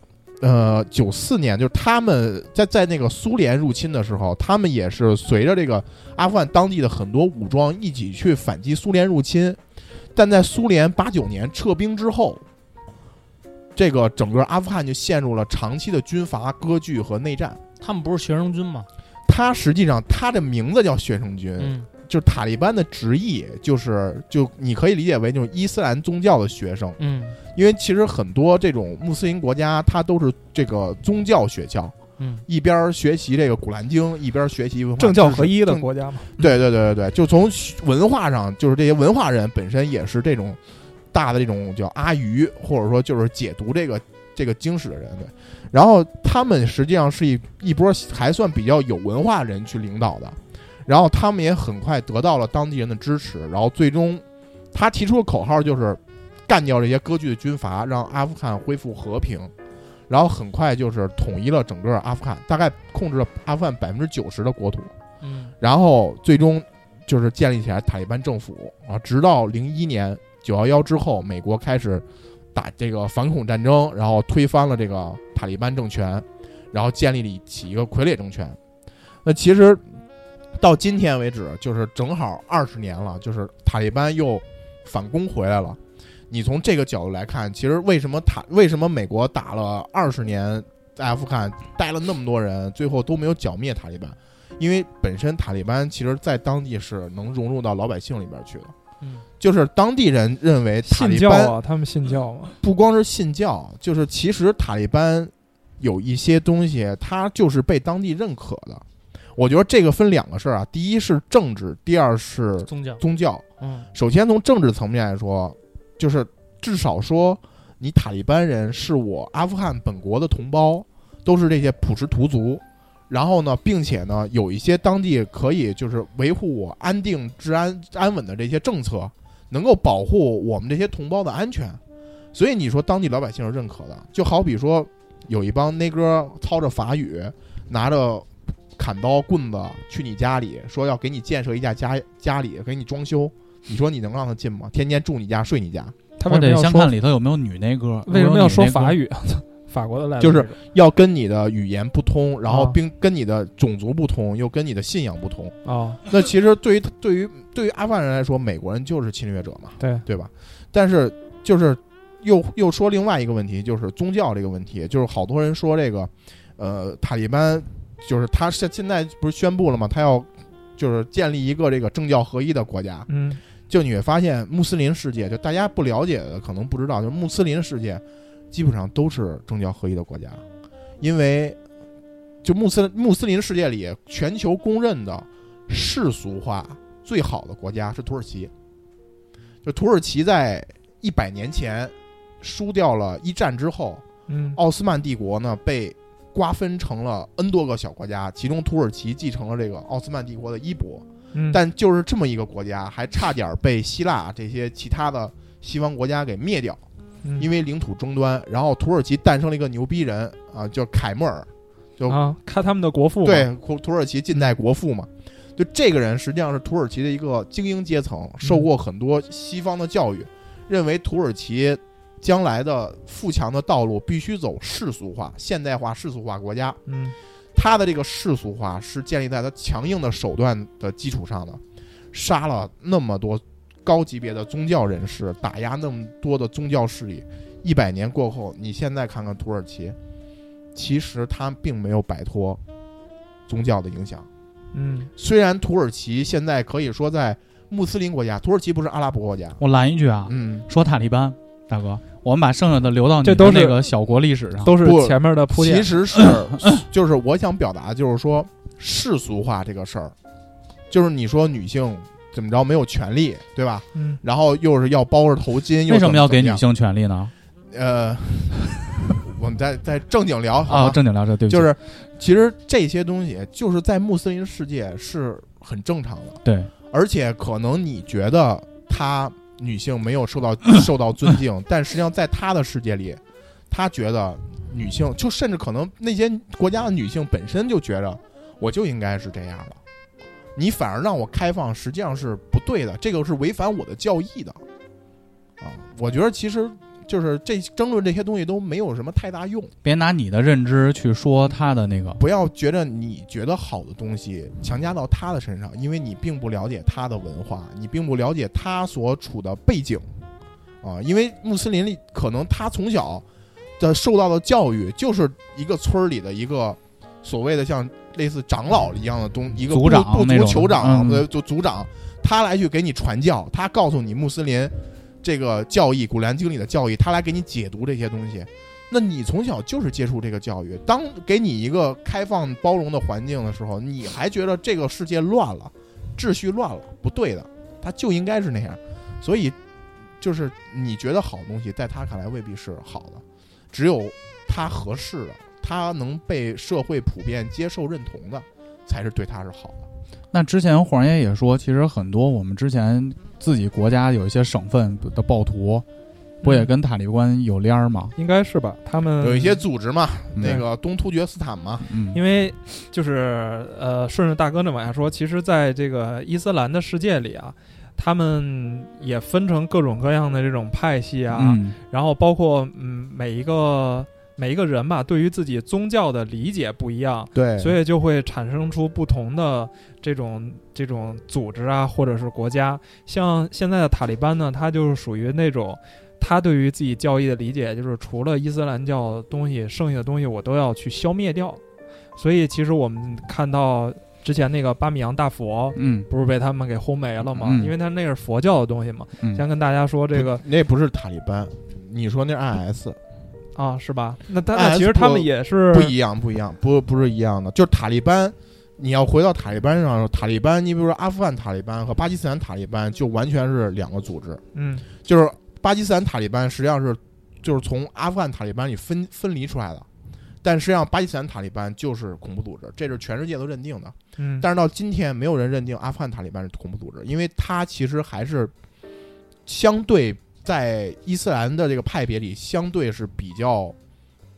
呃，九四年就是他们在在那个苏联入侵的时候，他们也是随着这个阿富汗当地的很多武装一起去反击苏联入侵，但在苏联八九年撤兵之后，这个整个阿富汗就陷入了长期的军阀割据和内战。他们不是学生军吗？他实际上他的名字叫学生军，嗯就是塔利班的直译，就是就你可以理解为就是伊斯兰宗教的学生，嗯因为其实很多这种穆斯林国家，它都是这个宗教学校，嗯一边儿学习这个古兰经，一边儿学习文化政教合一的国家嘛。对对对对对，就从文化上，就是这些文化人本身也是这种大的这种叫阿谀，或者说就是解读这个这个经史的人。对，然后他们实际上是一一波还算比较有文化人去领导的，然后他们也很快得到了当地人的支持，然后最终他提出的口号就是干掉这些割据的军阀，让阿富汗恢复和平。然后很快就是统一了整个阿富汗，大概控制了阿富汗百分之九十的国土。嗯然后最终就是建立起来塔利班政府啊，直到零一年九幺幺之后，美国开始打这个反恐战争，然后推翻了这个塔利班政权，然后建立起一个傀儡政权。那其实到今天为止，就是正好二十年了，就是塔利班又反攻回来了。你从这个角度来看，其实为什么塔为什么美国打了二十年在阿富汗待了那么多人，最后都没有剿灭塔利班？因为本身塔利班其实在当地是能融入到老百姓里边去的，嗯就是当地人认为塔信教利班啊，他们信教吗。不光是信教，就是其实塔利班有一些东西，它就是被当地认可的。我觉得这个分两个事儿啊，第一是政治，第二是宗教宗教。嗯首先从政治层面来说，就是至少说你塔利班人是我阿富汗本国的同胞，都是这些普什图族。然后呢，并且呢，有一些当地可以就是维护我安定治安安稳的这些政策，能够保护我们这些同胞的安全。所以你说当地老百姓是认可的，就好比说有一帮那哥操着法语，拿着砍刀棍子去你家里，说要给你建设一家家家里，给你装修，你说你能让他进吗？天天住你家睡你家，他我得先看里头有没有女那歌。为什么要说法语？语？法国的来就是要跟你的语言不通，然后啊并跟你的种族不通，又跟你的信仰不通。啊，那其实对于对于对于阿富汗人来说，美国人就是侵略者嘛，对对吧？但是就是又又说另外一个问题，就是宗教这个问题，就是好多人说这个，呃，塔利班就是他现现在不是宣布了吗？他要就是建立一个这个政教合一的国家。嗯就你会发现，穆斯林世界就大家不了解的可能不知道，就是穆斯林世界基本上都是政教合一的国家，因为就穆斯穆斯林世界里全球公认的世俗化最好的国家是土耳其。就土耳其在一百年前输掉了一战之后，嗯奥斯曼帝国呢被瓜分成了 N 多个小国家，其中土耳其继承了这个奥斯曼帝国的衣钵。嗯，但就是这么一个国家，还差点被希腊这些其他的西方国家给灭掉，嗯因为领土争端。然后土耳其诞生了一个牛逼人啊，叫凯末尔，就啊，看他们的国父对，土土耳其近代国父嘛。就这个人实际上是土耳其的一个精英阶层，受过很多西方的教育，认为土耳其将来的富强的道路必须走世俗化、现代化、世俗化国家。嗯他的这个世俗化是建立在他强硬的手段的基础上的，杀了那么多高级别的宗教人士，打压那么多的宗教势力。一百年过后，你现在看看土耳其，其实他并没有摆脱宗教的影响。嗯虽然土耳其现在可以说在穆斯林国家，土耳其不是阿拉伯国家，我拦一句啊，嗯，说塔利班，大哥，我们把剩下的留到你的这都是那个小国历史上。都是不前面的铺垫。其实是 就是我想表达就是说世俗化这个事儿，就是你说女性怎么着没有权利，对吧？嗯然后又是要包着头巾，又为什么要给女？性权利呢？呃，我们再再正经聊啊，正经聊这，对不起，就是其实这些东西就是在穆斯林世界是很正常的，对，而且可能你觉得她女性没有受到受到尊敬，但实际上在她的世界里，她觉得女性就甚至可能那些国家的女性本身就觉着我就应该是这样的，你反而让我开放，实际上是不对的，这个是违反我的教义的啊！我觉得其实就是这争论这些东西都没有什么太大用。别拿你的认知去说他的那个。不要觉得你觉得好的东西强加到他的身上，因为你并不了解他的文化，你并不了解他所处的背景，啊，因为穆斯林里可能他从小的受到的教育就是一个村儿里的一个所谓的像类似长老一样的东，一个族部部族酋长嗯的就族长，他来去给你传教，他告诉你穆斯林这个教义，《古兰经》里的教义，他来给你解读这些东西。那你从小就是接触这个教育，当给你一个开放包容的环境的时候，你还觉得这个世界乱了，秩序乱了，不对的，它就应该是那样。所以，就是你觉得好东西，在他看来未必是好的，只有他合适的，他能被社会普遍接受认同的，才是对他是好的。那之前黄爷也说，其实很多我们之前自己国家有一些省份的暴徒，不也跟塔利班有联儿吗？应该是吧？他们有一些组织嘛，嗯那个东突厥斯坦嘛，嗯，因为就是呃，顺着大哥那往下说，其实在这个伊斯兰的世界里啊，他们也分成各种各样的这种派系啊，嗯然后包括嗯每一个每一个人吧，对于自己宗教的理解不一样，对所以就会产生出不同的这种这种组织啊，或者是国家。像现在的塔利班呢，它就是属于那种。他对于自己教义的理解，就是除了伊斯兰教的东西，剩下的东西我都要去消灭掉。所以，其实我们看到之前那个巴米扬大佛，嗯不是被他们给轰没了吗？嗯因为他那是佛教的东西嘛。嗯先跟大家说这个那不是塔利班，你说那是 IS，啊，是吧？那但哎那其实他们也是不一样，不一样，不不是一样的。就是塔利班，你要回到塔利班上，塔利班，你比如说阿富汗塔利班和巴基斯坦塔利班，就完全是两个组织。嗯就是巴基斯坦塔利班实际上是就是从阿富汗塔利班里分分离出来的，但实际上巴基斯坦塔利班就是恐怖组织，这是全世界都认定的。嗯，但是到今天，没有人认定阿富汗塔利班是恐怖组织，因为它其实还是相对在伊斯兰的这个派别里，相对是比较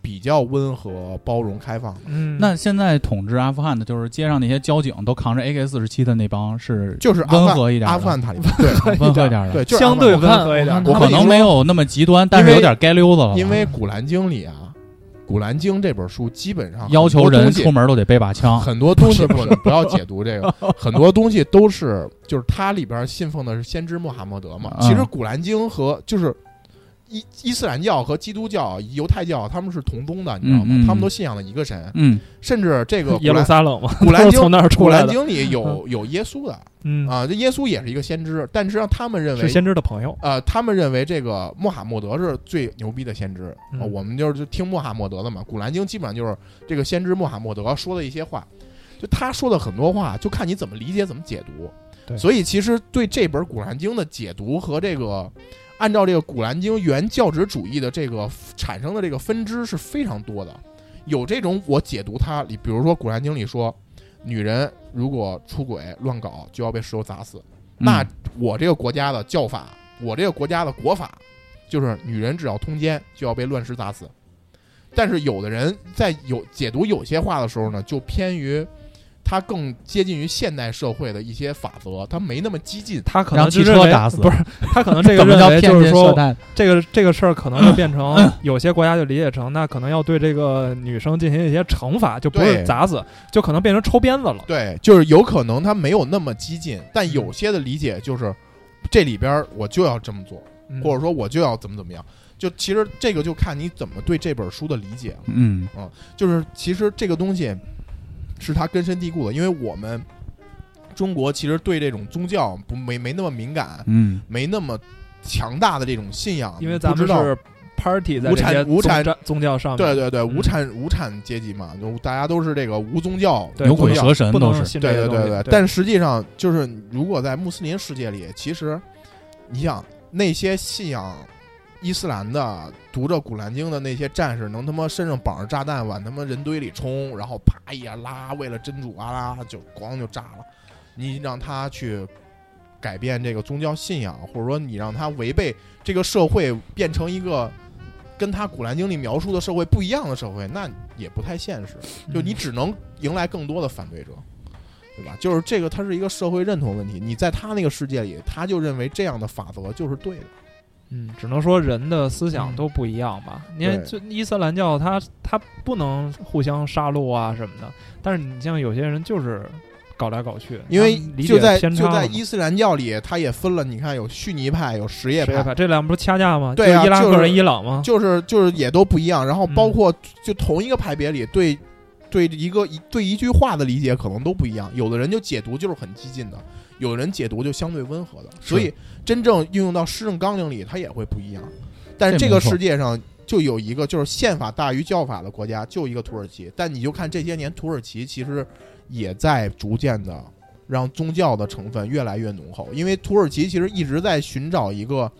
比较温和、包容、开放的。嗯，那现在统治阿富汗的，就是街上那些交警都扛着 AK 四十七的那帮，是就是阿富汗温和一点的阿富汗塔利班，对温和一点的，对，就是相对温和一点我看可能没有那么极端，但是有点街溜子了。因为《古兰经》里啊，《古兰经》这本书基本上要求人出门都得背把枪。很多东西不不要解读这个，很多东西都是就是它里边信奉的是先知穆罕默德嘛。嗯其实《古兰经》和就是伊伊斯兰教和基督教、犹太教他们是同宗的，你知道吗？嗯嗯他们都信仰的一个神，嗯甚至这个 耶路古兰撒冷嘛，古兰经 从那儿古出来的。兰经里有有耶稣的嗯，啊，这耶稣也是一个先知，但实际上他们认为是先知的朋友。呃，他们认为这个穆罕默德是最牛逼的先知，嗯呃我们就是听穆罕默德的嘛。古兰经基本上就是这个先知穆罕默德说的一些话，就他说的很多话，就看你怎么理解、怎么解读。对所以其实对这本古兰经的解读和这个按照这个古兰经原教旨主义的这个产生的这个分支是非常多的。有这种我解读它里，比如说古兰经里说，女人如果出轨乱搞就要被石头砸死。那嗯我这个国家的教法，我这个国家的国法，就是女人只要通奸就要被乱石砸死。但是有的人在有解读有些话的时候呢，就偏于他更接近于现代社会的一些法则，它没那么激进。他可让汽能就认为车打死不是 他可能这个认为就是说？这个这个事儿可能就变成 有些国家就理解成那可能要对这个女生进行一些惩罚，就不是砸死，就可能变成抽鞭子了。对，就是有可能他没有那么激进，但有些的理解就是这里边儿我就要这么做，嗯或者说我就要怎么怎么样。就其实这个就看你怎么对这本书的理解了。嗯就是其实这个东西是它根深蒂固的，因为我们中国其实对这种宗教不没没那么敏感，嗯没那么强大的这种信仰，因为咱们是 party 在无这些产无产宗教上面，对对对嗯无产无产阶级嘛，就大家都是这个无宗教。对牛鬼蛇神不都是。能信这对对对些东西。但实际上就是如果在穆斯林世界里，其实你想那些信仰伊斯兰的、读着古兰经的那些战士，能他妈身上绑着炸弹往他妈人堆里冲，然后啪一下拉，为了真主阿拉就咣就炸了。你让他去改变这个宗教信仰，或者说你让他违背这个社会，变成一个跟他古兰经里描述的社会不一样的社会，那也不太现实。就你只能迎来更多的反对者，对吧？就是这个，它是一个社会认同问题。你在他那个世界里，他就认为这样的法则就是对的。嗯，只能说人的思想嗯都不一样吧。因为就伊斯兰教它它不能互相杀戮啊什么的，但是你像有些人就是搞来搞去，因为就在就在伊斯兰教里，它也分了，你看有逊尼派，有什叶派，派这两不是掐架吗？对啊就是就伊拉克人伊朗吗？就是就是也都不一样。然后嗯包括就同一个派别里，对对一个一对一句话的理解可能都不一样。有的人就解读就是很激进的，有人解读就相对温和的。所以真正运用到施政纲领里，它也会不一样。但是这个世界上就有一个就是宪法大于教法的国家，就一个土耳其。但你就看这些年，土耳其其实也在逐渐的让宗教的成分越来越浓厚，因为土耳其其实一直在寻找一个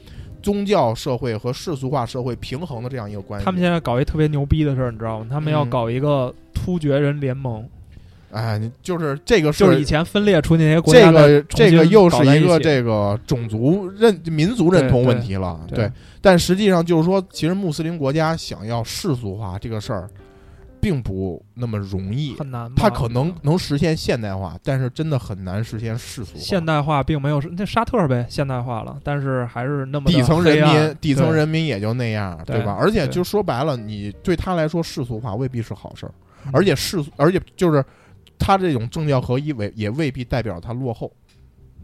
宗教社会和世俗化社会平衡的这样一个关系。他们现在搞一特别牛逼的事儿，你知道吗？他们要嗯搞一个突厥人联盟，哎，你就是这个就是以前分裂出那些国家的个这个又是一个这个种族认民族认同问题了，对对但实际上就是说，其实穆斯林国家想要世俗化这个事儿，并不那么容易。很难嘛。它可能能实现现代化，但是真的很难实现世俗化。现代化并没有那沙特呗现代化了，但是还是那么底层人民，底层人民也就那样，对吧？而且就说白了，你对他来说世俗化未必是好事儿，嗯而且世俗，而且就是他这种政教合一未也未必代表他落后。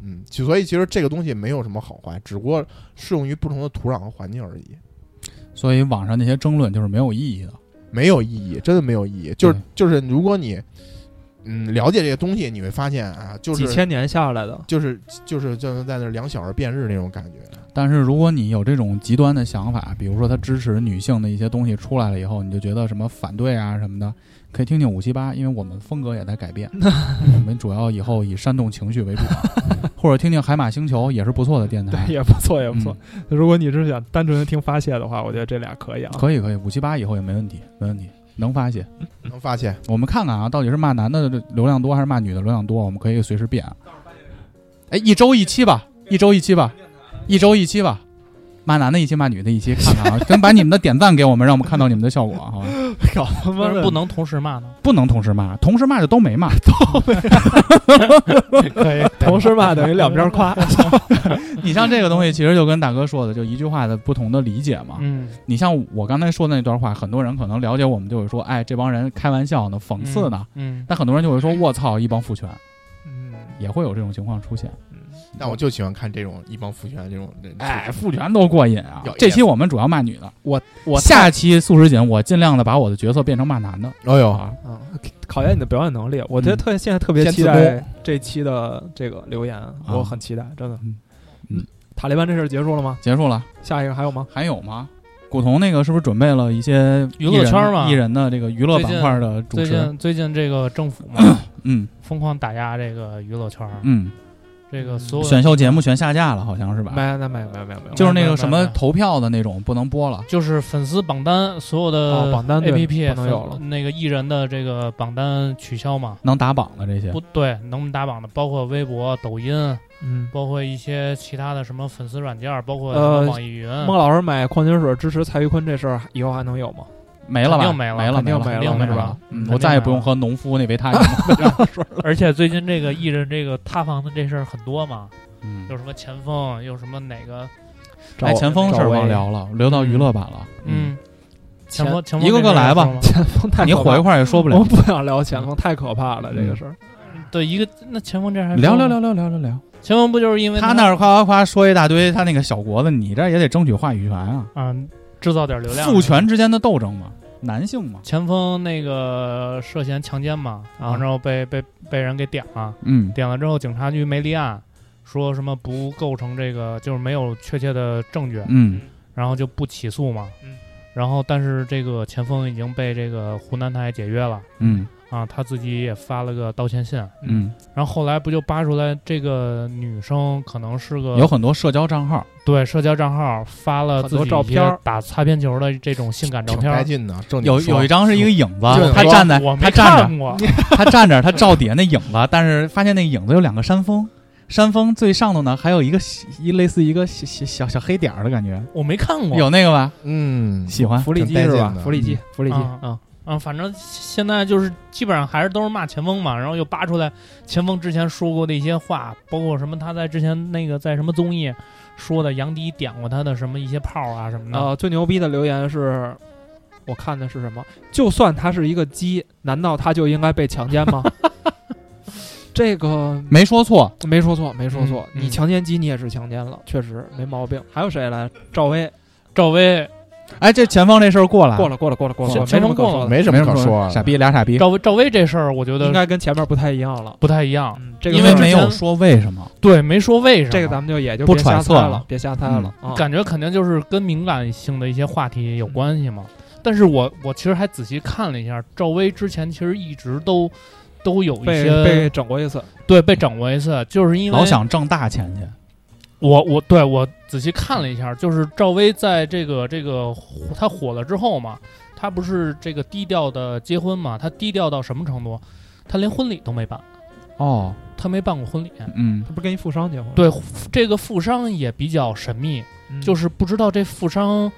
嗯，就所以其实这个东西没有什么好坏，只不过适用于不同的土壤和环境而已，所以网上那些争论就是没有意义的。没有意义，真的没有意义。就是就是，如果你嗯了解这些东西，你会发现啊，就是几千年下来的，就是就是就是在那两小儿辩日那种感觉。但是如果你有这种极端的想法，比如说他支持女性的一些东西出来了以后，你就觉得什么反对啊什么的，可以听听五七八，因为我们风格也在改变，我们主要以后以煽动情绪为主，或者听听海马星球也是不错的电台对，。也不错，也不错。嗯如果你是想单纯的听发泄的话，我觉得这俩可以啊。可以可以，五七八以后也没问题，没问题，能发泄。能发泄我们看看啊，到底是骂男的流量多还是骂女的流量多，我们可以随时变啊。哎，一周一期吧，一周一期吧，一周一期吧。骂男的一期，骂女的一期，看看啊，跟把你们的点赞给我们，让我们看到你们的效果，好吧？搞他妈的为什么不能同时骂呢？不能同时骂，同时骂就都没骂。可以同时骂等于两边夸。你像这个东西，其实就跟大哥说的，就一句话的不同的理解嘛。嗯，你像我刚才说的那段话，很多人可能了解我们就会说，哎，这帮人开玩笑呢，讽刺呢。嗯，但很多人就会说，我操，一帮父权，嗯，也会有这种情况出现。但我就喜欢看这种一帮父权这种人。哎，父权多过瘾啊！这期我们主要骂女的，我我下期素食锦我尽量的把我的角色变成骂男的哎呦，啊。嗯，考验你的表演能力。我觉得嗯特现在特别期待这期的这个留言，我很期待，真的。嗯嗯塔利班这事儿结束了吗？结束了，下一个还有吗？还有吗？古潼那个是不是准备了一些娱乐圈嘛艺人的这个娱乐板块的主最持？近最近这个政府嘛，嗯疯狂打压这个娱乐圈，嗯，这个所有选秀节目全下架了，好像是吧？没，那没有没有没有没有，就是那个什么投票的那种不能播了。就是粉丝榜单所有哦的榜单对 A P P 不能有了那个艺人的这个榜单取消嘛？能打榜的这些不，对，能打榜的包括微博、抖音，嗯，包括一些其他的什么粉丝软件，包括网易云，孟老师买矿泉水支持蔡徐坤这事儿以后还能有吗？没了吧？肯定没了没了，了，肯定没了没是吧。嗯我再也不用喝农夫那维他命了。而且最近这个艺人这个塌房的这事儿很多嘛，嗯有什么前锋，有什么哪个，哎，前锋事儿忘聊了，留到娱乐版了。嗯，前锋前锋一个个来吧 前锋太你火一块儿也说不了我。不想聊前锋，太可怕了，这个事儿。对一个那前锋这还聊聊聊聊聊聊聊，前锋不就是因为他那儿夸夸夸说一大堆，他那个小国子，你这也得争取话语权啊，啊制造点流量，父权之间的斗争嘛，男性嘛，前锋那个涉嫌强奸嘛，啊。然后被被被人给点了，嗯。点了之后警察局没立案，说什么不构成这个就是没有确切的证据，嗯。然后就不起诉嘛。嗯。然后但是这个前锋已经被这个湖南台解约了。嗯啊，他自己也发了个道歉信。嗯，然后后来不就扒出来这个女生可能是个有很多社交账号，对社交账号发了自己照片打擦边球的这种性感照片儿。带劲的。有有一张是一个影子就是，他站在我没他站着看过，他站着，他照底下那影子，但是发现那影子有两个山峰，山峰最上头呢还有一个一类似一个小小小小黑点儿的感觉，我没看过。有那个吧？嗯，喜欢。福利机是吧？福利机，福利机啊啊，嗯，反正现在就是基本上还是都是骂前锋嘛，然后又扒出来前锋之前说过的一些话，包括什么他在之前那个在什么综艺说的杨迪点过他的什么一些炮啊什么的。呃，最牛逼的留言是，我看的是什么？就算他是一个鸡，难道他就应该被强奸吗？这个 没说错，没说错，没说错，嗯你强奸鸡你也是强奸了，确实没毛病。还有谁来？赵薇赵薇，哎，这前方这事儿过了，过了，过了，过了，过了，这没什么可过了说的，没什么么可说。傻逼俩傻逼，赵薇，赵薇这事儿，我觉得应该跟前面不太一样了。不太一样。嗯，这个因为没有说为什么，对，没说为什么。这个咱们就也就不别瞎揣测了猜了，别瞎猜了啊。感觉肯定就是跟敏感性的一些话题有关系嘛。但是我我其实还仔细看了一下，赵薇之前其实一直都都有一些被整过一次，对被整过一次，就是因为老想挣大钱去，我我对我仔细看了一下，就是赵薇在这个这个她火了之后嘛，她不是这个低调的结婚嘛？她低调到什么程度？她连婚礼都没办，哦，她没办过婚礼。嗯她不是跟一富商结婚？对，这个富商也比较神秘，嗯，就是不知道这富商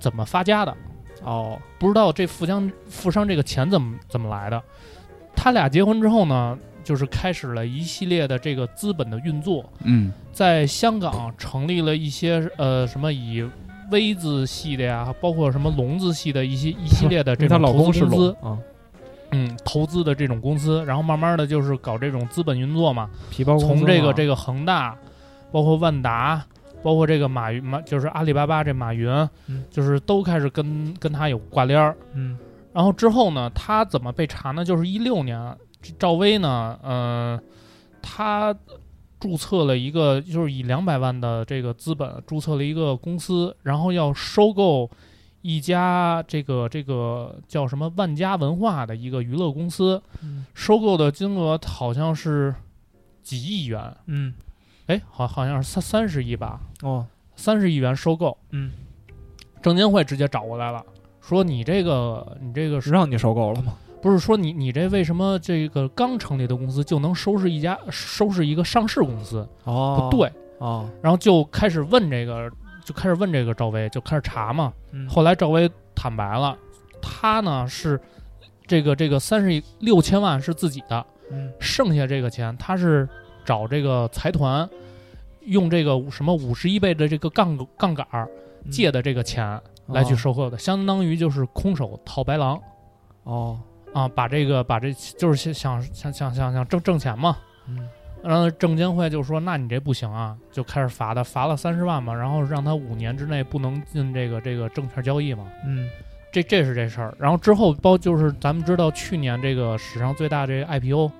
怎么发家的。哦，不知道这富商富商这个钱怎么怎么来的。他俩结婚之后呢，就是开始了一系列的这个资本的运作，嗯。在香港成立了一些呃什么以 V 字系的呀，包括什么龙字系的一些一系列的这种投资公司，啊，嗯，投资的这种公司，然后慢慢的就是搞这种资本运作嘛，皮包公司从这个这个恒大，包括万达，包括这个马云马，就是阿里巴巴这马云，嗯。就是都开始跟跟他有挂链儿。嗯。然后之后呢，他怎么被查呢？就是一六年，这赵薇呢，呃，她注册了一个，就是以两百万的这个资本注册了一个公司，然后要收购一家这个这个叫什么万家文化的一个娱乐公司，嗯收购的金额好像是几亿元，嗯。哎，好好像是三三十亿吧，哦。三十亿元收购，嗯，证监会直接找过来了，说你这个你这个是让你收购了吗？不是说你你这为什么这个刚成立的公司就能收拾一家收拾一个上市公司？哦不对，哦，然后就开始问这个，就开始问这个赵薇，就开始查嘛。嗯后来赵薇坦白了，他呢是这个这个三十六千万是自己的，嗯剩下这个钱他是找这个财团用这个什么五十一倍的这个杠杠杆儿借的这个钱来去哦收购的，相当于就是空手套白狼。哦，啊，把这个把这就是想想想想想挣挣钱嘛。嗯然后证监会就说：“那你这不行啊，就开始罚他，罚了三十万嘛，然后让他五年之内不能进这个这个证券交易嘛。嗯这这是这事儿。然后之后包就是咱们知道去年这个史上最大这个 IPO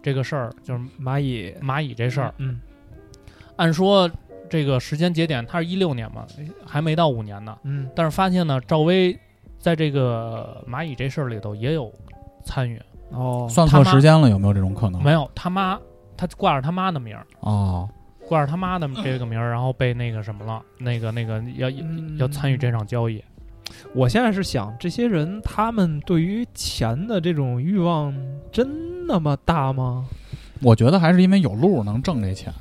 这个事儿，就是蚂蚁蚂蚁这事儿。嗯按说这个时间节点它是一六年嘛，还没到五年呢。嗯但是发现呢，赵薇在这个蚂蚁这事儿里头也有参与。哦，算错时间了，有没有这种可能？没有他妈，他挂着他妈的名儿。”哦，挂着他妈的这个名儿，然后被那个什么了，那个那个要嗯要参与这场交易。我现在是想，这些人他们对于钱的这种欲望真那么大吗？我觉得还是因为有路能挣这钱，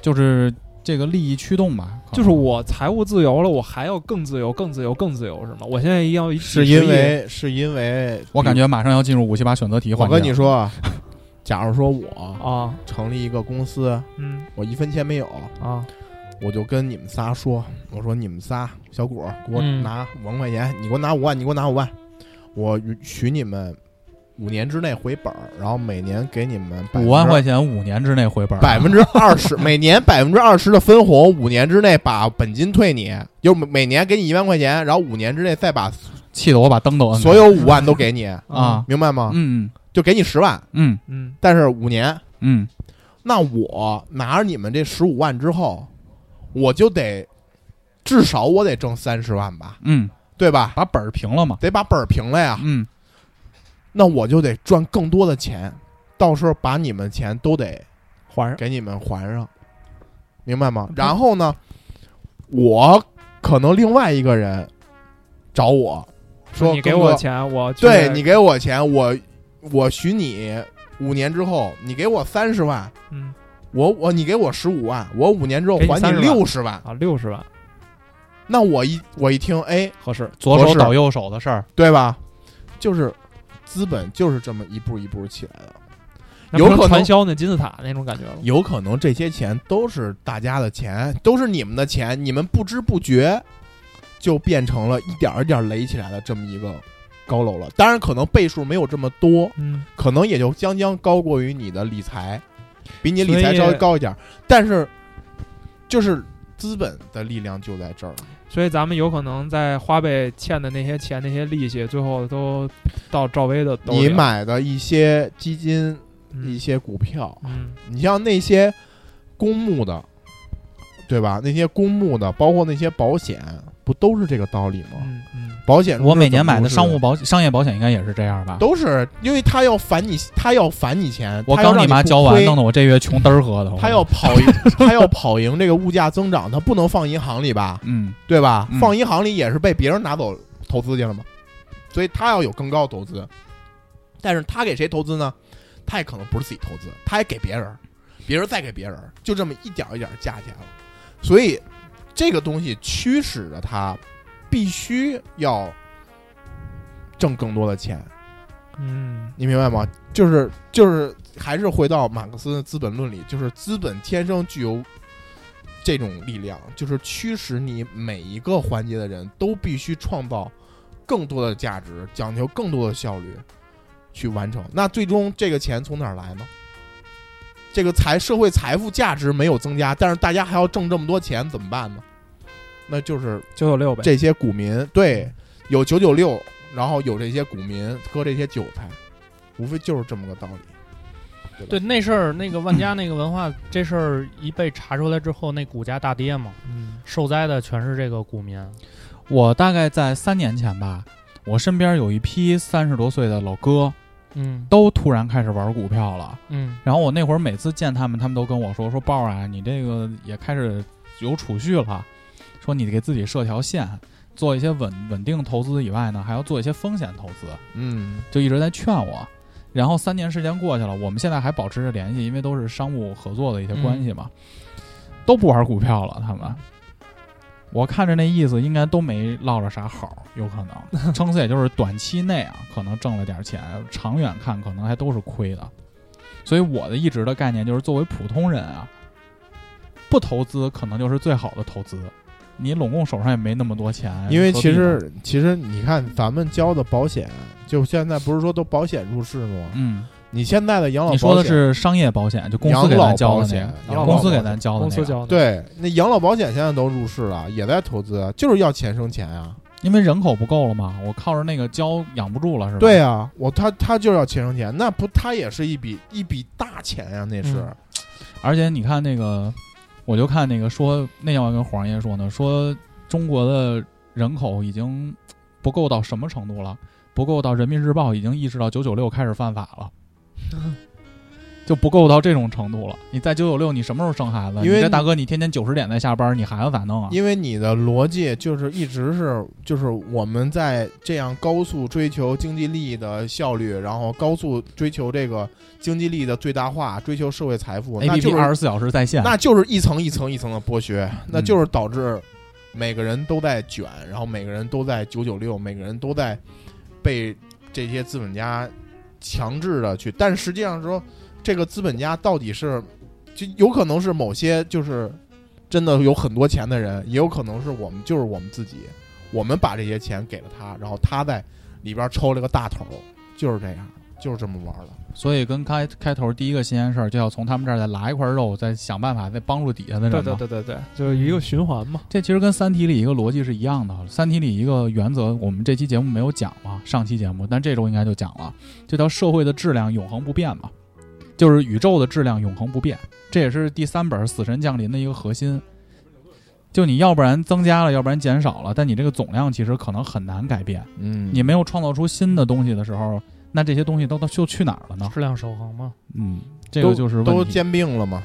就是这个利益驱动吧。就是我财务自由了，我还要更自由、更自由、更自由，是吗？我现在要一是因为是因为我感觉马上要进入五七八选择题环节。我跟你，说，啊，假如说我啊，成立一个公司，嗯我一分钱没有，啊，我就跟你们仨说，我说你们仨小果儿给我嗯拿五万块钱，你给我拿五万，你给我拿五万，我许你们五年之内回本儿，然后每年给你们五万块钱五年之内回本儿，百分之二十，每年百分之二十的分红，五年之内把本金退你，就每每年给你一万块钱，然后五年之内再把气得我把灯都摁。所有五万都给你，啊，明白吗？嗯就给你十万，嗯嗯但是五年，嗯那我拿着你们这十五万之后，我就得至少我得挣三十万吧，嗯，对吧？把本儿平了嘛。得把本儿平了呀，嗯那我就得赚更多的钱，到时候把你们钱都得还上给你们还上，明白吗？然后呢，我可能另外一个人找我说，你给我钱，我对你给我钱，我我许你五年之后，你给我三十万，嗯我我你给我十五万，我五年之后还你六十万，啊六十万那我一我一听，哎，合适，左手倒右手的事儿，对吧？就是资本就是这么一步一步起来的。有可能传销那金字塔那种感觉了。有可能这些钱都是大家的钱，都是你们的钱，你们不知不觉就变成了一点儿一点儿垒起来的这么一个高楼了。当然，可能倍数没有这么多，嗯可能也就将将高过于你的理财，比你理财稍微高一点儿，但是就是资本的力量就在这儿。所以咱们有可能在花呗欠的那些钱、那些利息，最后都到赵薇的兜里你买的一些基金、嗯一些股票，嗯你像那些公募的，对吧？那些公募的，包括那些保险，不都是这个道理吗？嗯嗯保险我每年买的商务保商业保险应该也是这样吧？都是因为他要返你，他要返你钱，我刚你妈交完，弄得我这月穷嘚儿喝的。他要跑赢，他要跑赢这个物价增长，他不能放银行里吧，嗯对吧？嗯放银行里也是被别人拿走投资去了嘛，所以他要有更高的投资。但是他给谁投资呢？他也可能不是自己投资，他也给别人，别人再给别人，就这么一点儿一点儿加起来了。所以这个东西驱使着他必须要挣更多的钱，嗯你明白吗？就是就是还是回到马克思的《资本论》里，就是资本天生具有这种力量，就是驱使你每一个环节的人都必须创造更多的价值，讲求更多的效率去完成。那最终这个钱从哪儿来呢？这个财社会财富价值没有增加，但是大家还要挣这么多钱，怎么办呢？那就是九九六呗。这些股民对有九九六，然后有这些股民割这些韭菜，无非就是这么个道理。吧对，那事儿那个万家那个文化这事儿一被查出来之后，那股价大跌嘛，嗯受灾的全是这个股民。我大概在三年前吧，我身边有一批三十多岁的老哥，嗯都突然开始玩股票了。嗯然后我那会儿每次见他们，他们都跟我说：“说豹儿啊，你这个也开始有储蓄了，说你给自己设条线，做一些稳稳定投资以外呢，还要做一些风险投资。”嗯就一直在劝我。然后三年时间过去了，我们现在还保持着联系，因为都是商务合作的一些关系嘛，都不玩股票了。他们，我看着那意思，应该都没落着啥好，有可能，撑死也就是短期内啊，可能挣了点钱，长远看可能还都是亏的。所以我的一直的概念就是，作为普通人啊，不投资可能就是最好的投资。你拢共手上也没那么多钱，因为其实其实你看咱们交的保险，就现在不是说都保险入市吗？嗯，你现在的养老保险，你说的是商业保险，就公司给咱交的那养个，老公司给咱交的那个。公司交的，对那养老保险现在都入市了，也在投资，就是要钱生钱啊。因为人口不够了嘛，我靠着那个交养不住了，是吧？对啊，我他他就是要钱生钱，那不他也是一笔一笔大钱呀、那是。嗯而且你看那个，我就看那个说，那天我跟黄爷说呢，说中国的人口已经不够到什么程度了？不够到人民日报已经意识到九九六开始犯法了。就不够到这种程度了。你在九九六，你什么时候生孩子？因为你你这大哥，你天天九十点才下班，你孩子咋弄啊？因为你的逻辑就是一直是，就是我们在这样高速追求经济利益的效率，然后高速追求这个经济利益的最大化，追求社会财富那就 P 二是十四小时在线，那就是一层一层一层的剥削，那嗯就是导致每个人都在卷，然后每个人都在九九六，每个人都在被这些资本家强制的去，但实际上说，这个资本家到底是，就有可能是某些就是真的有很多钱的人，也有可能是我们就是我们自己，我们把这些钱给了他，然后他在里边抽了个大头，就是这样，就是这么玩的。所以跟开开头第一个新鲜事儿，就要从他们这儿再拿一块肉，再想办法再帮助底下的人对嘛。对对对对，就是一个循环嘛。这其实跟《三体》里一个逻辑是一样的。《三体》里一个原则，我们这期节目没有讲嘛，上期节目，但这周应该就讲了，就叫社会的质量永恒不变嘛，就是宇宙的质量永恒不变。这也是第三本《死神降临》的一个核心。就你要不然增加了，要不然减少了，但你这个总量其实可能很难改变。嗯你没有创造出新的东西的时候，那这些东西都都就去哪儿了呢？质量守恒吗。嗯，这个就是问题。都兼并了吗，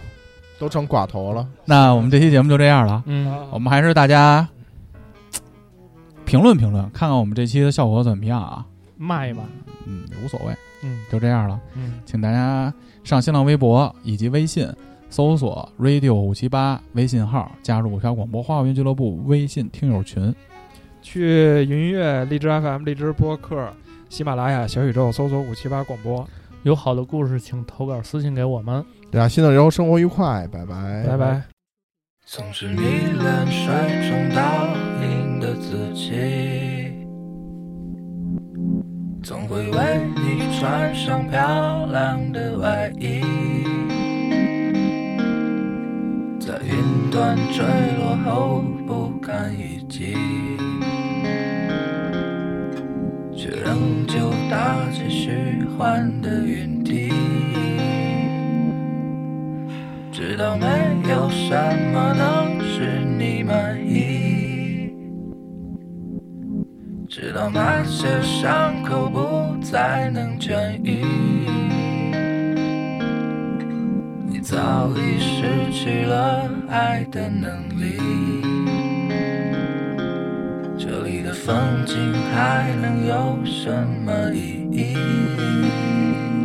都成寡头了。那我们这期节目就这样了。嗯，我们还是大家评论评论，看看我们这期的效果怎么样啊？卖吧。嗯，也无所谓，嗯就这样了。嗯，请大家上新浪微博以及微信搜索 radio 五七八微信号，加入五条广播花园俱乐部微信听友群。去云音乐、荔枝 FM、荔枝播客、喜马拉雅、小宇宙搜索五七八广播，有好的故事请投稿私信给我们。对啊，新的人生活愉快，拜拜，拜拜。总是迷恋水中倒影的自己，总会为你穿上漂亮的外衣。在云端坠落后不堪一击，却仍旧打着虚幻的云梯。直到没有什么能使你满意，直到那些伤口不再能痊愈，你早已失去了爱的能力。这里的风景还能有什么意义？